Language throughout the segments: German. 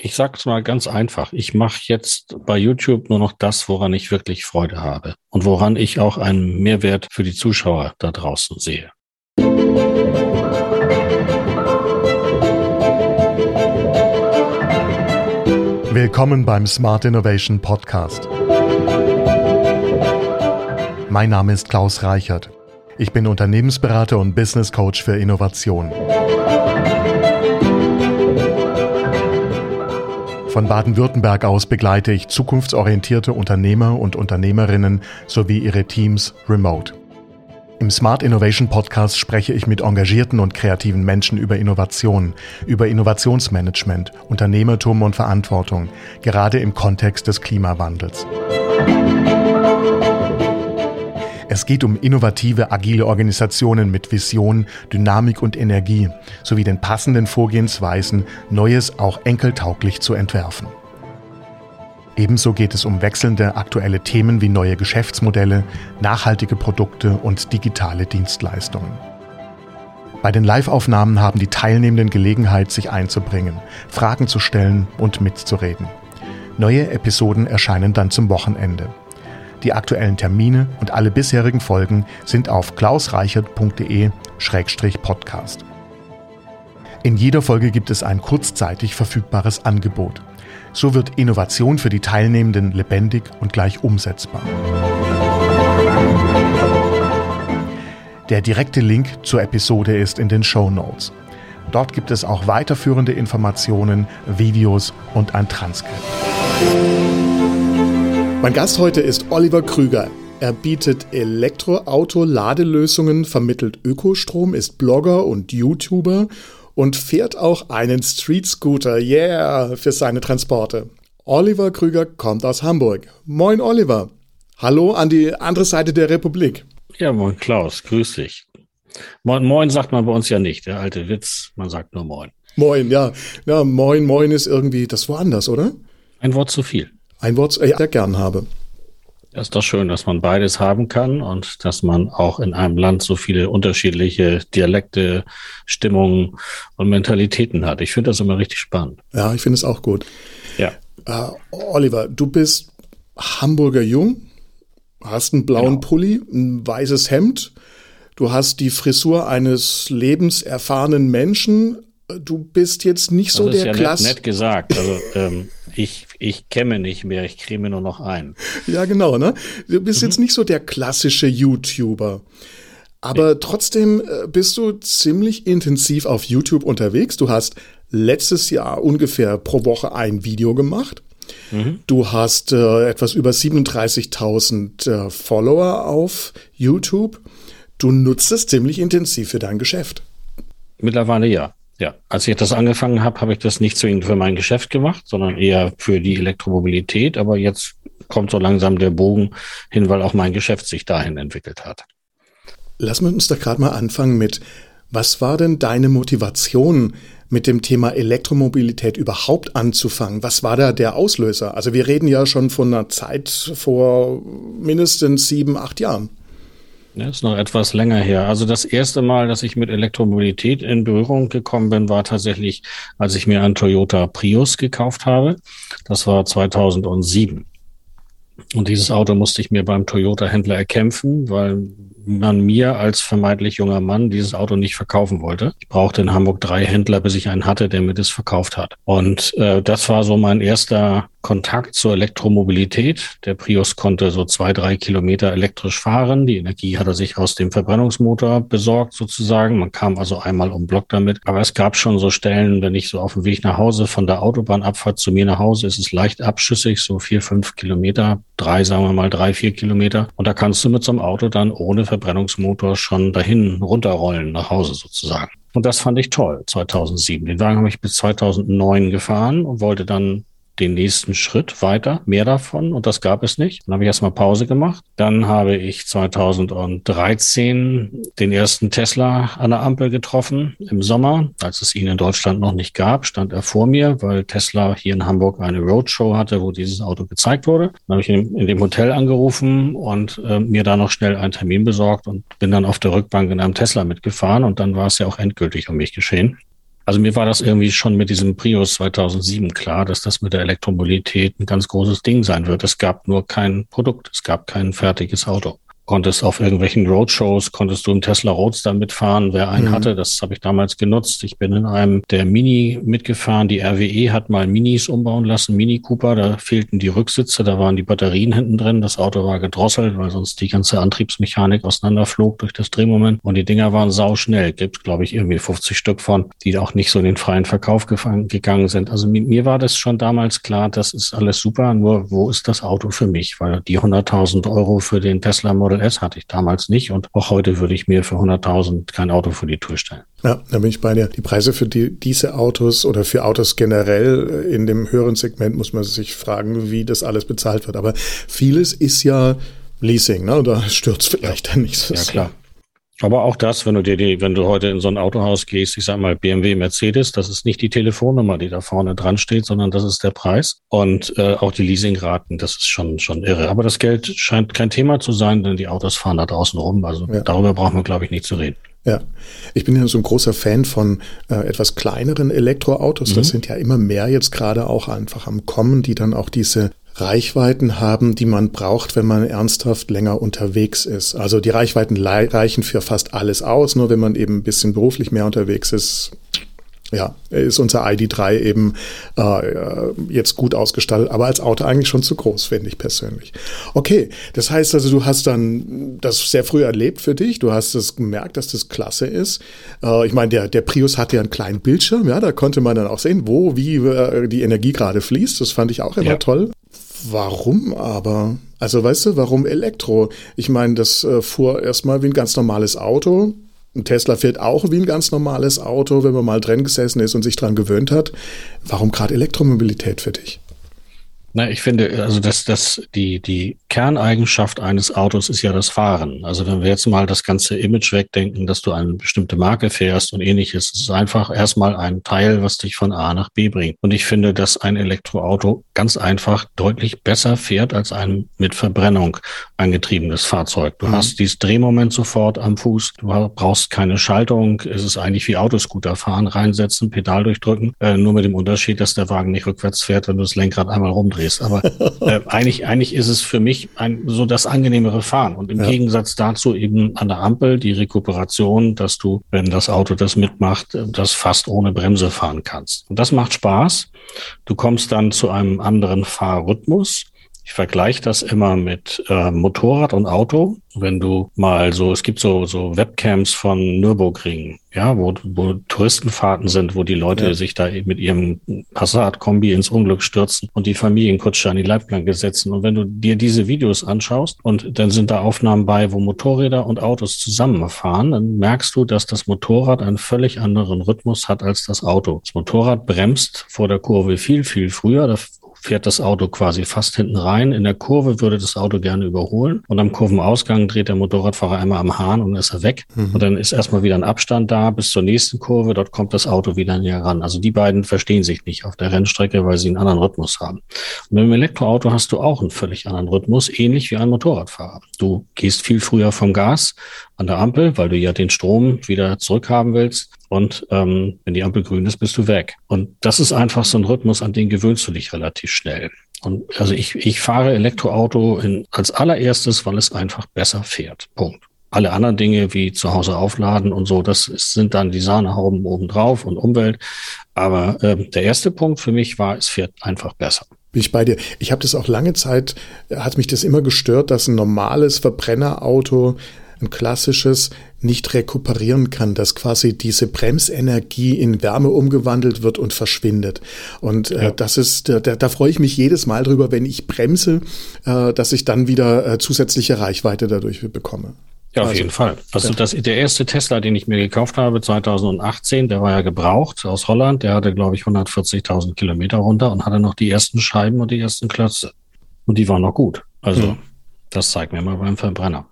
ich sage es mal ganz einfach. Ich mache jetzt bei YouTube nur noch das, woran ich wirklich Freude habe und woran ich auch einen Mehrwert für die Zuschauer da draußen sehe. Willkommen beim Smart Innovation Podcast. Mein Name ist Klaus Reichert. Ich bin Unternehmensberater und Business Coach für Innovation. Von Baden-Württemberg aus begleite ich zukunftsorientierte Unternehmer und Unternehmerinnen sowie ihre Teams remote. Im Smart Innovation Podcast spreche ich mit engagierten und kreativen Menschen über Innovation, über Innovationsmanagement, Unternehmertum und Verantwortung, gerade im Kontext des Klimawandels. Es geht um innovative, agile Organisationen mit Vision, Dynamik und Energie sowie den passenden Vorgehensweisen, Neues auch enkeltauglich zu entwerfen. Ebenso geht es um wechselnde aktuelle Themen wie neue Geschäftsmodelle, nachhaltige Produkte und digitale Dienstleistungen. Bei den Live-Aufnahmen haben die Teilnehmenden Gelegenheit, sich einzubringen, Fragen zu stellen und mitzureden. Neue Episoden erscheinen dann zum Wochenende. Die aktuellen Termine und alle bisherigen Folgen sind auf klausreichert.de-podcast. In jeder Folge gibt es ein kurzzeitig verfügbares Angebot. So wird Innovation für die Teilnehmenden lebendig und gleich umsetzbar. Der direkte Link zur Episode ist in den Show Notes. Dort gibt es auch weiterführende Informationen, Videos und ein Transkript. Mein Gast heute ist Oliver Krüger. Er bietet Elektroauto-Ladelösungen, vermittelt Ökostrom, ist Blogger und YouTuber und fährt auch einen Street Scooter, yeah, für seine Transporte. Oliver Krüger kommt aus Hamburg. Moin Oliver. Hallo an die andere Seite der Republik. Ja, moin Klaus, grüß dich. Moin, moin sagt man bei uns ja nicht, der alte Witz, man sagt nur moin. Moin, ja. Ja, moin, moin ist irgendwie das woanders, oder? Ein Wort zu viel. Ein Wort, äh, ja, gern habe. Das ist doch schön, dass man beides haben kann und dass man auch in einem Land so viele unterschiedliche Dialekte, Stimmungen und Mentalitäten hat. Ich finde das immer richtig spannend. Ja, ich finde es auch gut. Ja. Uh, Oliver, du bist Hamburger Jung, hast einen blauen genau. Pulli, ein weißes Hemd, du hast die Frisur eines lebenserfahrenen Menschen, du bist jetzt nicht so das der ja Klasse. Nett, nett gesagt. Also ähm, ich, ich kämme nicht mehr, ich creme nur noch ein. Ja, genau, ne? Du bist mhm. jetzt nicht so der klassische YouTuber. Aber nee. trotzdem äh, bist du ziemlich intensiv auf YouTube unterwegs. Du hast letztes Jahr ungefähr pro Woche ein Video gemacht. Mhm. Du hast äh, etwas über 37.000 äh, Follower auf YouTube. Du nutzt es ziemlich intensiv für dein Geschäft. Mittlerweile ja. Ja, als ich das angefangen habe, habe ich das nicht zwingend für mein Geschäft gemacht, sondern eher für die Elektromobilität. Aber jetzt kommt so langsam der Bogen hin, weil auch mein Geschäft sich dahin entwickelt hat. Wir uns doch gerade mal anfangen mit, was war denn deine Motivation, mit dem Thema Elektromobilität überhaupt anzufangen? Was war da der Auslöser? Also wir reden ja schon von einer Zeit vor mindestens sieben, acht Jahren. Ja, ist noch etwas länger her. Also das erste Mal, dass ich mit Elektromobilität in Berührung gekommen bin, war tatsächlich, als ich mir einen Toyota Prius gekauft habe. Das war 2007. Und dieses Auto musste ich mir beim Toyota-Händler erkämpfen, weil man mir als vermeintlich junger Mann dieses Auto nicht verkaufen wollte. Ich brauchte in Hamburg drei Händler, bis ich einen hatte, der mir das verkauft hat. Und äh, das war so mein erster Kontakt zur Elektromobilität. Der Prius konnte so zwei, drei Kilometer elektrisch fahren. Die Energie hat er sich aus dem Verbrennungsmotor besorgt sozusagen. Man kam also einmal um Block damit. Aber es gab schon so Stellen, wenn ich so auf dem Weg nach Hause von der Autobahnabfahrt zu mir nach Hause, ist es leicht abschüssig, so vier, fünf Kilometer, drei, sagen wir mal, drei, vier Kilometer. Und da kannst du mit so einem Auto dann ohne Verbrennungsmotor schon dahin runterrollen nach Hause sozusagen. Und das fand ich toll, 2007. Den Wagen habe ich bis 2009 gefahren und wollte dann den nächsten Schritt weiter, mehr davon und das gab es nicht. Dann habe ich erstmal Pause gemacht. Dann habe ich 2013 den ersten Tesla an der Ampel getroffen im Sommer, als es ihn in Deutschland noch nicht gab, stand er vor mir, weil Tesla hier in Hamburg eine Roadshow hatte, wo dieses Auto gezeigt wurde. Dann habe ich in, in dem Hotel angerufen und äh, mir da noch schnell einen Termin besorgt und bin dann auf der Rückbank in einem Tesla mitgefahren und dann war es ja auch endgültig um mich geschehen. Also mir war das irgendwie schon mit diesem Prius 2007 klar, dass das mit der Elektromobilität ein ganz großes Ding sein wird. Es gab nur kein Produkt, es gab kein fertiges Auto konntest auf irgendwelchen Roadshows, konntest du im Tesla Roadster mitfahren, wer einen mhm. hatte. Das habe ich damals genutzt. Ich bin in einem der Mini mitgefahren. Die RWE hat mal Minis umbauen lassen, Mini Cooper. Da fehlten die Rücksitze, da waren die Batterien hinten drin. Das Auto war gedrosselt, weil sonst die ganze Antriebsmechanik auseinanderflog durch das Drehmoment. Und die Dinger waren sauschnell. Gibt, glaube ich, irgendwie 50 Stück von, die auch nicht so in den freien Verkauf gegangen sind. Also mir war das schon damals klar, das ist alles super. Nur wo ist das Auto für mich? Weil die 100.000 Euro für den Tesla Model Model S hatte ich damals nicht und auch heute würde ich mir für 100.000 kein Auto vor die Tür stellen. Ja, da bin ich bei dir. Die Preise für die, diese Autos oder für Autos generell in dem höheren Segment muss man sich fragen, wie das alles bezahlt wird. Aber vieles ist ja Leasing, ne? Da stürzt vielleicht dann nichts. Ja, klar. Aber auch das, wenn du dir die, wenn du heute in so ein Autohaus gehst, ich sag mal BMW, Mercedes, das ist nicht die Telefonnummer, die da vorne dran steht, sondern das ist der Preis. Und äh, auch die Leasingraten, das ist schon, schon irre. Aber das Geld scheint kein Thema zu sein, denn die Autos fahren da draußen rum. Also ja. darüber brauchen wir, glaube ich, nicht zu reden. Ja, ich bin ja so ein großer Fan von äh, etwas kleineren Elektroautos. Mhm. Das sind ja immer mehr jetzt gerade auch einfach am Kommen, die dann auch diese Reichweiten haben, die man braucht, wenn man ernsthaft länger unterwegs ist. Also die Reichweiten reichen für fast alles aus, nur wenn man eben ein bisschen beruflich mehr unterwegs ist, ja, ist unser ID3 eben äh, jetzt gut ausgestaltet, aber als Auto eigentlich schon zu groß, finde ich persönlich. Okay, das heißt also, du hast dann das sehr früh erlebt für dich, du hast es gemerkt, dass das klasse ist. Äh, ich meine, der, der Prius hatte ja einen kleinen Bildschirm, ja, da konnte man dann auch sehen, wo, wie äh, die Energie gerade fließt. Das fand ich auch immer ja. toll. Warum aber? Also weißt du, warum Elektro? Ich meine, das äh, fuhr erstmal wie ein ganz normales Auto. Ein Tesla fährt auch wie ein ganz normales Auto, wenn man mal drin gesessen ist und sich dran gewöhnt hat. Warum gerade Elektromobilität für dich? Na, ich finde, also das, das, die, die Kerneigenschaft eines Autos ist ja das Fahren. Also wenn wir jetzt mal das ganze Image wegdenken, dass du eine bestimmte Marke fährst und ähnliches, es ist einfach erstmal ein Teil, was dich von A nach B bringt. Und ich finde, dass ein Elektroauto ganz einfach deutlich besser fährt als ein mit Verbrennung angetriebenes Fahrzeug. Du mhm. hast dieses Drehmoment sofort am Fuß, du brauchst keine Schaltung, es ist eigentlich wie Autoscooter fahren, reinsetzen, Pedal durchdrücken, äh, nur mit dem Unterschied, dass der Wagen nicht rückwärts fährt, wenn du das Lenkrad einmal rumdrehst drehst. Aber äh, eigentlich, eigentlich ist es für mich ein, so das angenehmere Fahren. Und im ja. Gegensatz dazu eben an der Ampel die Rekuperation, dass du, wenn das Auto das mitmacht, äh, das fast ohne Bremse fahren kannst. Und das macht Spaß. Du kommst dann zu einem anderen Fahrrhythmus. Ich vergleiche das immer mit äh, Motorrad und Auto. Wenn du mal so, es gibt so, so Webcams von Nürburgring, ja, wo, wo Touristenfahrten sind, wo die Leute ja. sich da mit ihrem Passat-Kombi ins Unglück stürzen und die Familienkutsche an die Leitplanke setzen. Und wenn du dir diese Videos anschaust und dann sind da Aufnahmen bei, wo Motorräder und Autos zusammenfahren, dann merkst du, dass das Motorrad einen völlig anderen Rhythmus hat als das Auto. Das Motorrad bremst vor der Kurve viel, viel früher. Da fährt das Auto quasi fast hinten rein. In der Kurve würde das Auto gerne überholen und am Kurvenausgang dreht der Motorradfahrer einmal am Hahn und ist er weg. Mhm. Und dann ist erstmal wieder ein Abstand da bis zur nächsten Kurve. Dort kommt das Auto wieder näher ran. Also die beiden verstehen sich nicht auf der Rennstrecke, weil sie einen anderen Rhythmus haben. Und mit dem Elektroauto hast du auch einen völlig anderen Rhythmus, ähnlich wie ein Motorradfahrer. Du gehst viel früher vom Gas an der Ampel, weil du ja den Strom wieder zurückhaben willst. Und ähm, wenn die Ampel grün ist, bist du weg. Und das ist einfach so ein Rhythmus, an den gewöhnst du dich relativ schnell. Und also ich, ich fahre Elektroauto in, als allererstes, weil es einfach besser fährt. Punkt. Alle anderen Dinge wie zu Hause aufladen und so, das ist, sind dann die Sahnehauben obendrauf und Umwelt. Aber äh, der erste Punkt für mich war, es fährt einfach besser. Bin ich bei dir. Ich habe das auch lange Zeit, hat mich das immer gestört, dass ein normales Verbrennerauto ein klassisches nicht rekuperieren kann, dass quasi diese Bremsenergie in Wärme umgewandelt wird und verschwindet. Und äh, ja. das ist, da, da freue ich mich jedes Mal drüber, wenn ich bremse, äh, dass ich dann wieder äh, zusätzliche Reichweite dadurch bekomme. Ja, auf also, jeden Fall. Also das, der erste Tesla, den ich mir gekauft habe, 2018, der war ja gebraucht aus Holland. Der hatte, glaube ich, 140.000 Kilometer runter und hatte noch die ersten Scheiben und die ersten Klötze. Und die waren noch gut. Also hm. das zeigt mir mal beim Verbrenner.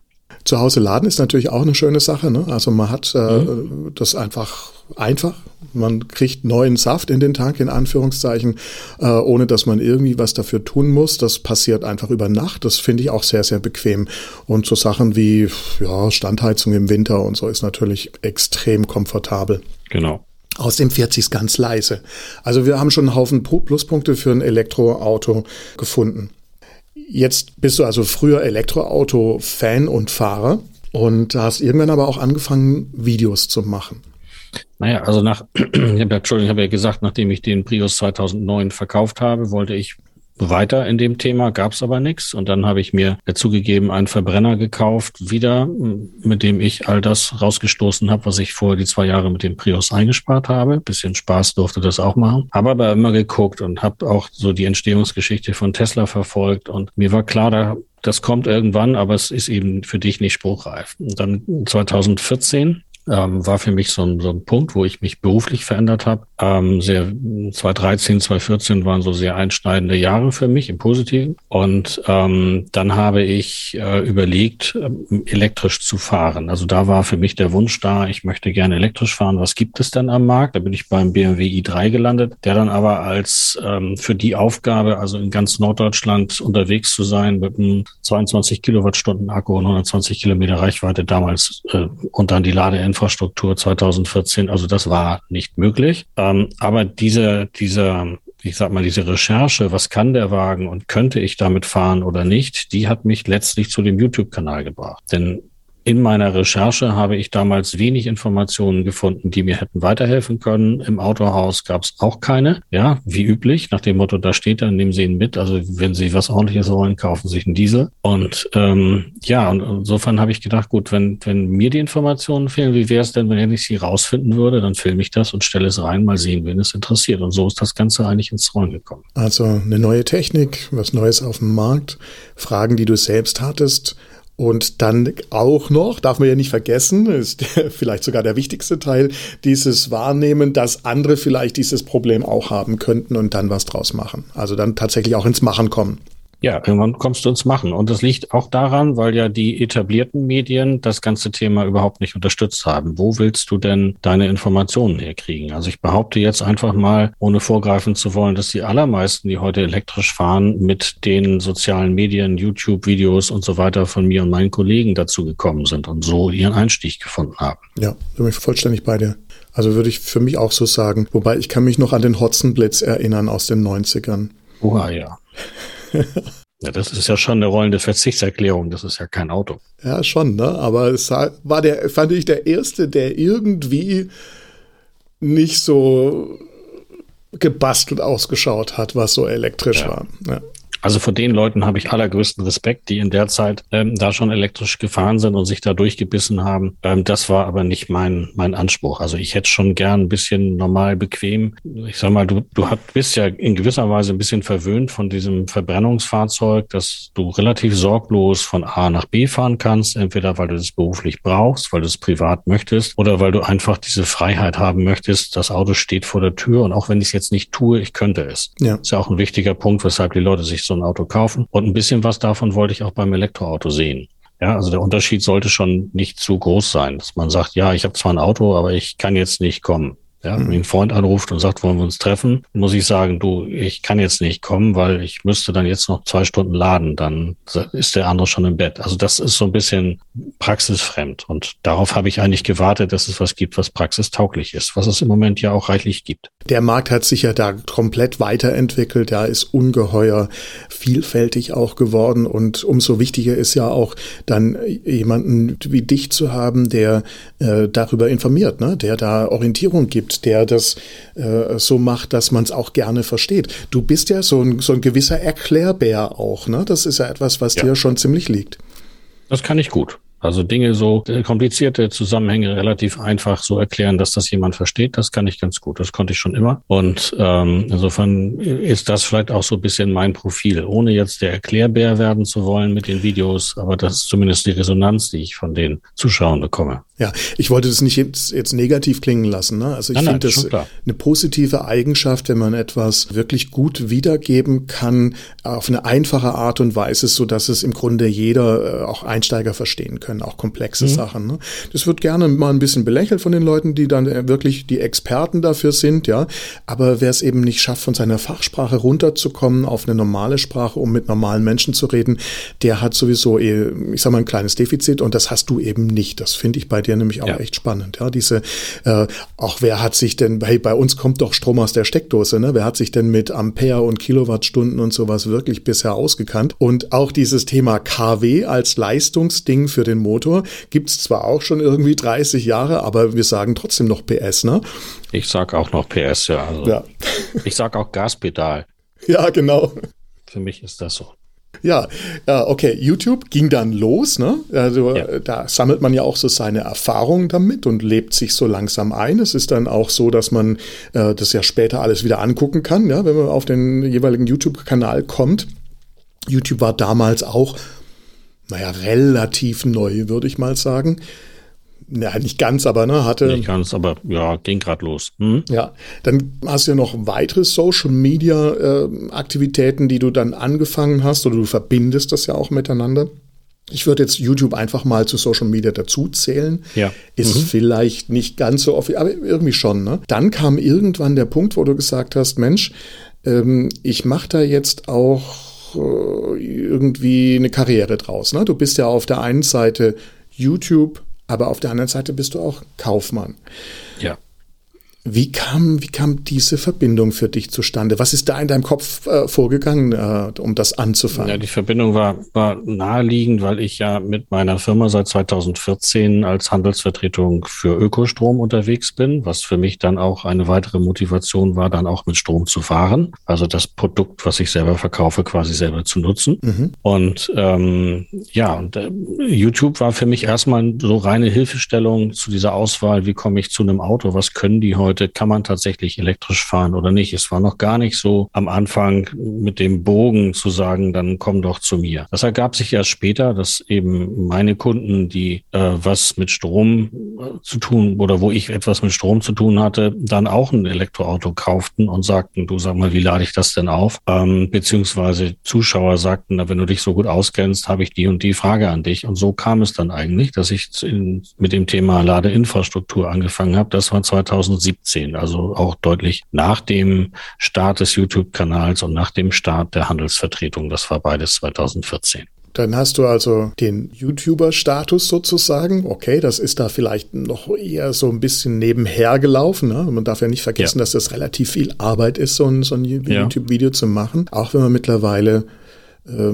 Zu Hause laden ist natürlich auch eine schöne Sache. Ne? Also man hat äh, mhm. das einfach einfach. Man kriegt neuen Saft in den Tank, in Anführungszeichen, äh, ohne dass man irgendwie was dafür tun muss. Das passiert einfach über Nacht. Das finde ich auch sehr, sehr bequem. Und so Sachen wie ja, Standheizung im Winter und so ist natürlich extrem komfortabel. Genau. Aus dem 40 ganz leise. Also wir haben schon einen Haufen Pluspunkte für ein Elektroauto gefunden. Jetzt bist du also früher Elektroauto-Fan und Fahrer und hast irgendwann aber auch angefangen, Videos zu machen. Naja, also nach, ich habe ja, Entschuldigung, ich habe ja gesagt, nachdem ich den Prius 2009 verkauft habe, wollte ich weiter in dem Thema, gab es aber nichts. Und dann habe ich mir dazugegeben einen Verbrenner gekauft, wieder, mit dem ich all das rausgestoßen habe, was ich vorher die zwei Jahre mit dem Prius eingespart habe. Bisschen Spaß durfte das auch machen. Habe aber immer geguckt und habe auch so die Entstehungsgeschichte von Tesla verfolgt. Und mir war klar, da das kommt irgendwann, aber es ist eben für dich nicht spruchreif. Und dann 2014 ähm, war für mich so ein, so ein Punkt, wo ich mich beruflich verändert habe. Ähm, sehr 2013, 2014 waren so sehr einschneidende Jahre für mich im Positiven. Und ähm, dann habe ich äh, überlegt, äh, elektrisch zu fahren. Also da war für mich der Wunsch da, ich möchte gerne elektrisch fahren. Was gibt es denn am Markt? Da bin ich beim BMW i3 gelandet, der dann aber als ähm, für die Aufgabe, also in ganz Norddeutschland unterwegs zu sein mit einem 22 Kilowattstunden Akku und 120 Kilometer Reichweite damals äh, und dann die Ladeinfrastruktur Infrastruktur 2014. Also das war nicht möglich. Ähm, aber diese, dieser, ich sag mal, diese Recherche, was kann der Wagen und könnte ich damit fahren oder nicht, die hat mich letztlich zu dem YouTube-Kanal gebracht. Denn in meiner Recherche habe ich damals wenig Informationen gefunden, die mir hätten weiterhelfen können. Im Autohaus gab es auch keine. Ja, wie üblich, nach dem Motto, da steht dann, nehmen Sie ihn mit. Also wenn Sie was ordentliches wollen, kaufen Sie sich einen Diesel. Und ähm, ja, und insofern habe ich gedacht, gut, wenn, wenn mir die Informationen fehlen, wie wäre es denn, wenn ich sie rausfinden würde, dann filme ich das und stelle es rein, mal sehen, wen es interessiert. Und so ist das Ganze eigentlich ins Rollen gekommen. Also eine neue Technik, was Neues auf dem Markt, Fragen, die du selbst hattest und dann auch noch, darf man ja nicht vergessen, ist vielleicht sogar der wichtigste Teil, dieses Wahrnehmen, dass andere vielleicht dieses Problem auch haben könnten und dann was draus machen. Also dann tatsächlich auch ins Machen kommen. Ja, irgendwann kommst du ins Machen. Und das liegt auch daran, weil ja die etablierten Medien das ganze Thema überhaupt nicht unterstützt haben. Wo willst du denn deine Informationen herkriegen? Also ich behaupte jetzt einfach mal, ohne vorgreifen zu wollen, dass die allermeisten, die heute elektrisch fahren, mit den sozialen Medien, YouTube-Videos und so weiter von mir und meinen Kollegen dazu gekommen sind und so ihren Einstieg gefunden haben. Ja, bin ich vollständig bei dir. Also würde ich für mich auch so sagen. Wobei ich kann mich noch an den Hotzenblitz erinnern aus den 90ern. Oha, ja. Ja, das ist ja schon eine rollende Verzichtserklärung. Das ist ja kein Auto. Ja, schon, ne? Aber es war der, fand ich, der erste, der irgendwie nicht so gebastelt ausgeschaut hat, was so elektrisch ja. war. Ja. Also vor den Leuten habe ich allergrößten Respekt, die in der Zeit ähm, da schon elektrisch gefahren sind und sich da durchgebissen haben. Ähm, das war aber nicht mein, mein Anspruch. Also ich hätte schon gern ein bisschen normal bequem. Ich sag mal, du, du bist ja in gewisser Weise ein bisschen verwöhnt von diesem Verbrennungsfahrzeug, dass du relativ sorglos von A nach B fahren kannst. Entweder weil du das beruflich brauchst, weil du es privat möchtest oder weil du einfach diese Freiheit haben möchtest. Das Auto steht vor der Tür und auch wenn ich es jetzt nicht tue, ich könnte es. Ja. ist ja auch ein wichtiger Punkt, weshalb die Leute sich so ein Auto kaufen. Und ein bisschen was davon wollte ich auch beim Elektroauto sehen. Ja, also der Unterschied sollte schon nicht zu groß sein, dass man sagt, ja, ich habe zwar ein Auto, aber ich kann jetzt nicht kommen. Ja, wenn ein Freund anruft und sagt, wollen wir uns treffen, muss ich sagen, du, ich kann jetzt nicht kommen, weil ich müsste dann jetzt noch zwei Stunden laden, dann ist der andere schon im Bett. Also das ist so ein bisschen praxisfremd und darauf habe ich eigentlich gewartet, dass es was gibt, was praxistauglich ist, was es im Moment ja auch reichlich gibt. Der Markt hat sich ja da komplett weiterentwickelt, da ist ungeheuer vielfältig auch geworden und umso wichtiger ist ja auch dann jemanden wie dich zu haben, der äh, darüber informiert, ne? der da Orientierung gibt, der das äh, so macht, dass man es auch gerne versteht. Du bist ja so ein, so ein gewisser Erklärbär auch, ne? Das ist ja etwas, was ja. dir schon ziemlich liegt. Das kann ich gut. Also Dinge so äh, komplizierte Zusammenhänge relativ einfach so erklären, dass das jemand versteht, das kann ich ganz gut. Das konnte ich schon immer. Und ähm, insofern ist das vielleicht auch so ein bisschen mein Profil, ohne jetzt der Erklärbär werden zu wollen mit den Videos, aber das ist zumindest die Resonanz, die ich von den Zuschauern bekomme. Ja, ich wollte das nicht jetzt, jetzt negativ klingen lassen. Ne? Also ich finde das eine positive Eigenschaft, wenn man etwas wirklich gut wiedergeben kann, auf eine einfache Art und Weise, so dass es im Grunde jeder, äh, auch Einsteiger verstehen können, auch komplexe mhm. Sachen. Ne? Das wird gerne mal ein bisschen belächelt von den Leuten, die dann äh, wirklich die Experten dafür sind, ja. Aber wer es eben nicht schafft, von seiner Fachsprache runterzukommen auf eine normale Sprache, um mit normalen Menschen zu reden, der hat sowieso, eh, ich sag mal, ein kleines Defizit und das hast du eben nicht. Das finde ich bei dir nämlich auch ja. echt spannend. Ja, diese, äh, auch wer hat sich denn, hey, bei uns kommt doch Strom aus der Steckdose, ne? Wer hat sich denn mit Ampere und Kilowattstunden und sowas wirklich bisher ausgekannt? Und auch dieses Thema KW als Leistungsding für den Motor gibt's zwar auch schon irgendwie 30 Jahre, aber wir sagen trotzdem noch PS, ne? Ich sag auch noch PS, ja. Also ja. ich sag auch Gaspedal. Ja, genau. Für mich ist das so. Ja, okay, YouTube ging dann los, ne? Also ja. da sammelt man ja auch so seine Erfahrungen damit und lebt sich so langsam ein. Es ist dann auch so, dass man äh, das ja später alles wieder angucken kann, ja, wenn man auf den jeweiligen YouTube-Kanal kommt. YouTube war damals auch, naja, relativ neu, würde ich mal sagen ja, nicht ganz, aber ne, hatte. Nicht ganz, aber ja, ging gerade los. Hm? Ja, dann hast du ja noch weitere Social Media äh, Aktivitäten, die du dann angefangen hast oder du verbindest das ja auch miteinander. Ich würde jetzt YouTube einfach mal zu Social Media dazu zählen. Ja. Ist mhm. vielleicht nicht ganz so offiziell, aber irgendwie schon. Ne? Dann kam irgendwann der Punkt, wo du gesagt hast, Mensch, ähm, ich mache da jetzt auch äh, irgendwie eine Karriere draus. Ne? Du bist ja auf der einen Seite YouTube aber auf der anderen Seite bist du auch Kaufmann. Ja. Wie kam, wie kam diese Verbindung für dich zustande? Was ist da in deinem Kopf äh, vorgegangen, äh, um das anzufangen? Ja, die Verbindung war, war naheliegend, weil ich ja mit meiner Firma seit 2014 als Handelsvertretung für Ökostrom unterwegs bin, was für mich dann auch eine weitere Motivation war, dann auch mit Strom zu fahren. Also das Produkt, was ich selber verkaufe, quasi selber zu nutzen. Mhm. Und ähm, ja, und, äh, YouTube war für mich erstmal so reine Hilfestellung zu dieser Auswahl, wie komme ich zu einem Auto, was können die heute heute, kann man tatsächlich elektrisch fahren oder nicht. Es war noch gar nicht so am Anfang mit dem Bogen zu sagen, dann komm doch zu mir. Das ergab sich erst später, dass eben meine Kunden, die äh, was mit Strom äh, zu tun oder wo ich etwas mit Strom zu tun hatte, dann auch ein Elektroauto kauften und sagten, du sag mal, wie lade ich das denn auf? Ähm, beziehungsweise Zuschauer sagten, na, wenn du dich so gut auskennst, habe ich die und die Frage an dich. Und so kam es dann eigentlich, dass ich in, mit dem Thema Ladeinfrastruktur angefangen habe. Das war 2017. 2017, also auch deutlich nach dem Start des YouTube-Kanals und nach dem Start der Handelsvertretung. Das war beides 2014. Dann hast du also den YouTuber-Status sozusagen. Okay, das ist da vielleicht noch eher so ein bisschen nebenher gelaufen. Ne? Man darf ja nicht vergessen, ja. dass das relativ viel Arbeit ist, so ein, so ein YouTube-Video zu machen. Auch wenn man mittlerweile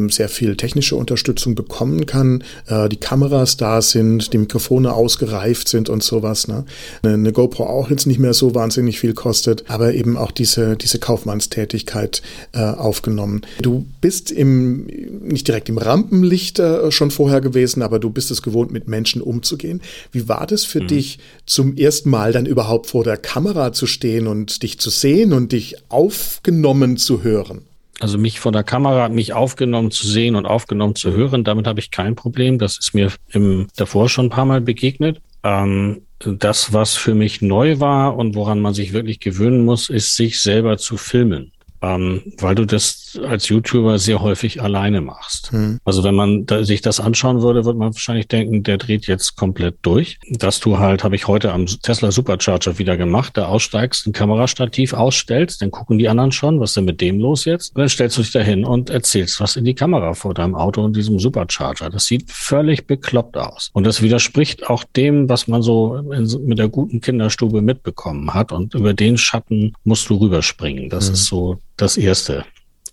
sehr viel technische Unterstützung bekommen kann, äh, die Kameras da sind, die Mikrofone ausgereift sind und sowas. Ne? Eine GoPro auch jetzt nicht mehr so wahnsinnig viel kostet, aber eben auch diese, diese Kaufmannstätigkeit äh, aufgenommen. Du bist im, nicht direkt im Rampenlicht äh, schon vorher gewesen, aber du bist es gewohnt, mit Menschen umzugehen. Wie war das für mhm. dich, zum ersten Mal dann überhaupt vor der Kamera zu stehen und dich zu sehen und dich aufgenommen zu hören? Also mich vor der Kamera, mich aufgenommen zu sehen und aufgenommen zu hören, damit habe ich kein Problem. Das ist mir im, davor schon ein paar Mal begegnet. Ähm, das, was für mich neu war und woran man sich wirklich gewöhnen muss, ist, sich selber zu filmen ähm, weil du das als YouTuber sehr häufig alleine machst. Mhm. Also wenn man da, sich das anschauen würde, würde man wahrscheinlich denken, der dreht jetzt komplett durch. Dass du halt, habe ich heute am Tesla Supercharger wieder gemacht, da aussteigst, ein Kamerastativ ausstellst, dann gucken die anderen schon, was ist denn mit dem los jetzt? Und dann stellst du dich dahin und erzählst was in die Kamera vor deinem Auto und diesem Supercharger. Das sieht völlig bekloppt aus. Und das widerspricht auch dem, was man so in, mit der guten Kinderstube mitbekommen hat. Und über den Schatten musst du rüberspringen. Das mhm. ist so das erste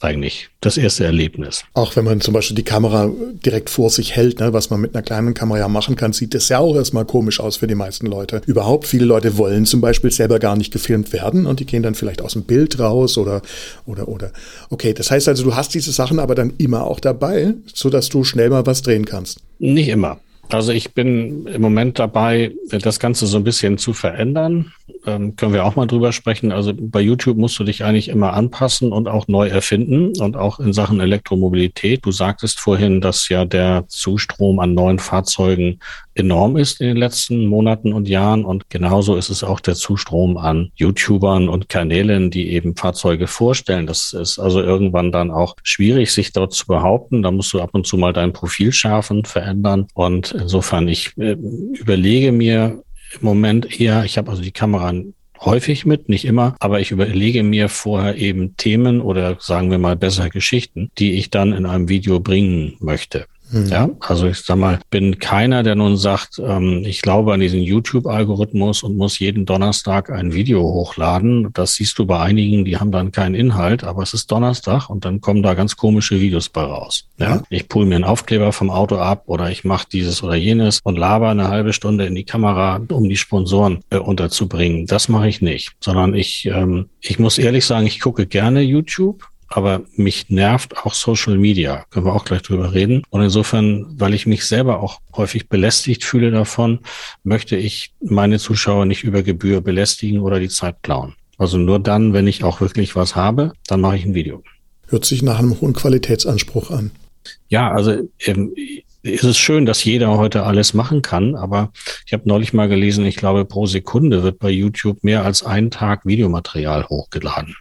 eigentlich das erste Erlebnis. Auch wenn man zum Beispiel die Kamera direkt vor sich hält, ne, was man mit einer kleinen Kamera ja machen kann, sieht das ja auch erstmal komisch aus für die meisten Leute. Überhaupt, viele Leute wollen zum Beispiel selber gar nicht gefilmt werden und die gehen dann vielleicht aus dem Bild raus oder, oder, oder. Okay, das heißt also, du hast diese Sachen aber dann immer auch dabei, so dass du schnell mal was drehen kannst. Nicht immer. Also ich bin im Moment dabei, das Ganze so ein bisschen zu verändern. Ähm, können wir auch mal drüber sprechen. Also bei YouTube musst du dich eigentlich immer anpassen und auch neu erfinden und auch in Sachen Elektromobilität. Du sagtest vorhin, dass ja der Zustrom an neuen Fahrzeugen enorm ist in den letzten Monaten und Jahren und genauso ist es auch der Zustrom an YouTubern und Kanälen, die eben Fahrzeuge vorstellen. Das ist also irgendwann dann auch schwierig, sich dort zu behaupten. Da musst du ab und zu mal dein Profil schärfen, verändern und insofern ich äh, überlege mir im Moment eher, ich habe also die Kamera häufig mit, nicht immer, aber ich überlege mir vorher eben Themen oder sagen wir mal besser Geschichten, die ich dann in einem Video bringen möchte. Mhm. Ja, also ich sag mal, bin keiner, der nun sagt, ähm, ich glaube an diesen YouTube-Algorithmus und muss jeden Donnerstag ein Video hochladen. Das siehst du bei einigen, die haben dann keinen Inhalt, aber es ist Donnerstag und dann kommen da ganz komische Videos bei raus. Ja, ich pull mir einen Aufkleber vom Auto ab oder ich mache dieses oder jenes und laber eine halbe Stunde in die Kamera, um die Sponsoren äh, unterzubringen. Das mache ich nicht, sondern ich, ähm, ich muss ehrlich sagen, ich gucke gerne YouTube aber mich nervt auch Social Media. Können wir auch gleich drüber reden. Und insofern, weil ich mich selber auch häufig belästigt fühle davon, möchte ich meine Zuschauer nicht über Gebühr belästigen oder die Zeit klauen. Also nur dann, wenn ich auch wirklich was habe, dann mache ich ein Video. Hört sich nach einem hohen Qualitätsanspruch an. Ja, also ähm, ist es schön, dass jeder heute alles machen kann, aber ich habe neulich mal gelesen, ich glaube, pro Sekunde wird bei YouTube mehr als ein Tag Videomaterial hochgeladen.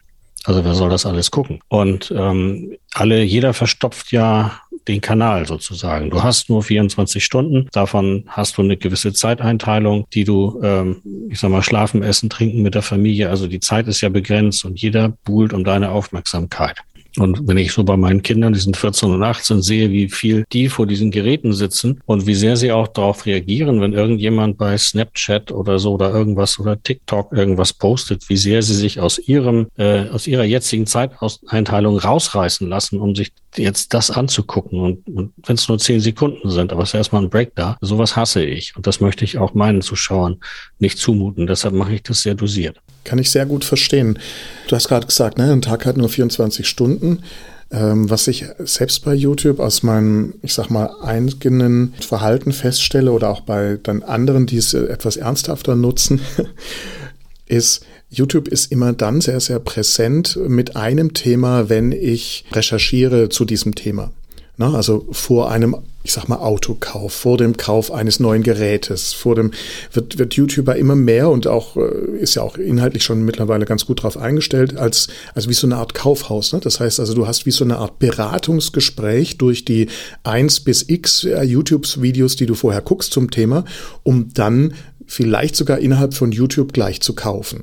Also wer soll das alles gucken? Und ähm, alle, jeder verstopft ja den Kanal sozusagen. Du hast nur 24 Stunden, davon hast du eine gewisse Zeiteinteilung, die du, ähm, ich sag mal, schlafen, essen, trinken mit der Familie. Also die Zeit ist ja begrenzt und jeder buhlt um deine Aufmerksamkeit. Und wenn ich so bei meinen Kindern, die sind 14 und 18, sehe, wie viel die vor diesen Geräten sitzen und wie sehr sie auch darauf reagieren, wenn irgendjemand bei Snapchat oder so oder irgendwas oder TikTok irgendwas postet, wie sehr sie sich aus ihrem, äh, aus ihrer jetzigen Zeiteinteilung rausreißen lassen, um sich jetzt das anzugucken. Und, und wenn es nur zehn Sekunden sind, aber es ist erstmal ein Break da, sowas hasse ich. Und das möchte ich auch meinen Zuschauern nicht zumuten. Deshalb mache ich das sehr dosiert. Kann ich sehr gut verstehen. Du hast gerade gesagt, ne, ein Tag hat nur 24 Stunden. Ähm, was ich selbst bei YouTube aus meinem, ich sag mal, eigenen Verhalten feststelle oder auch bei dann anderen, die es etwas ernsthafter nutzen, ist, YouTube ist immer dann sehr, sehr präsent mit einem Thema, wenn ich recherchiere zu diesem Thema. Na, also vor einem, ich sag mal, Autokauf, vor dem Kauf eines neuen Gerätes, vor dem wird, wird YouTuber immer mehr und auch äh, ist ja auch inhaltlich schon mittlerweile ganz gut drauf eingestellt, als, als wie so eine Art Kaufhaus. Ne? Das heißt also, du hast wie so eine Art Beratungsgespräch durch die eins bis x äh, YouTube-Videos, die du vorher guckst zum Thema, um dann vielleicht sogar innerhalb von YouTube gleich zu kaufen.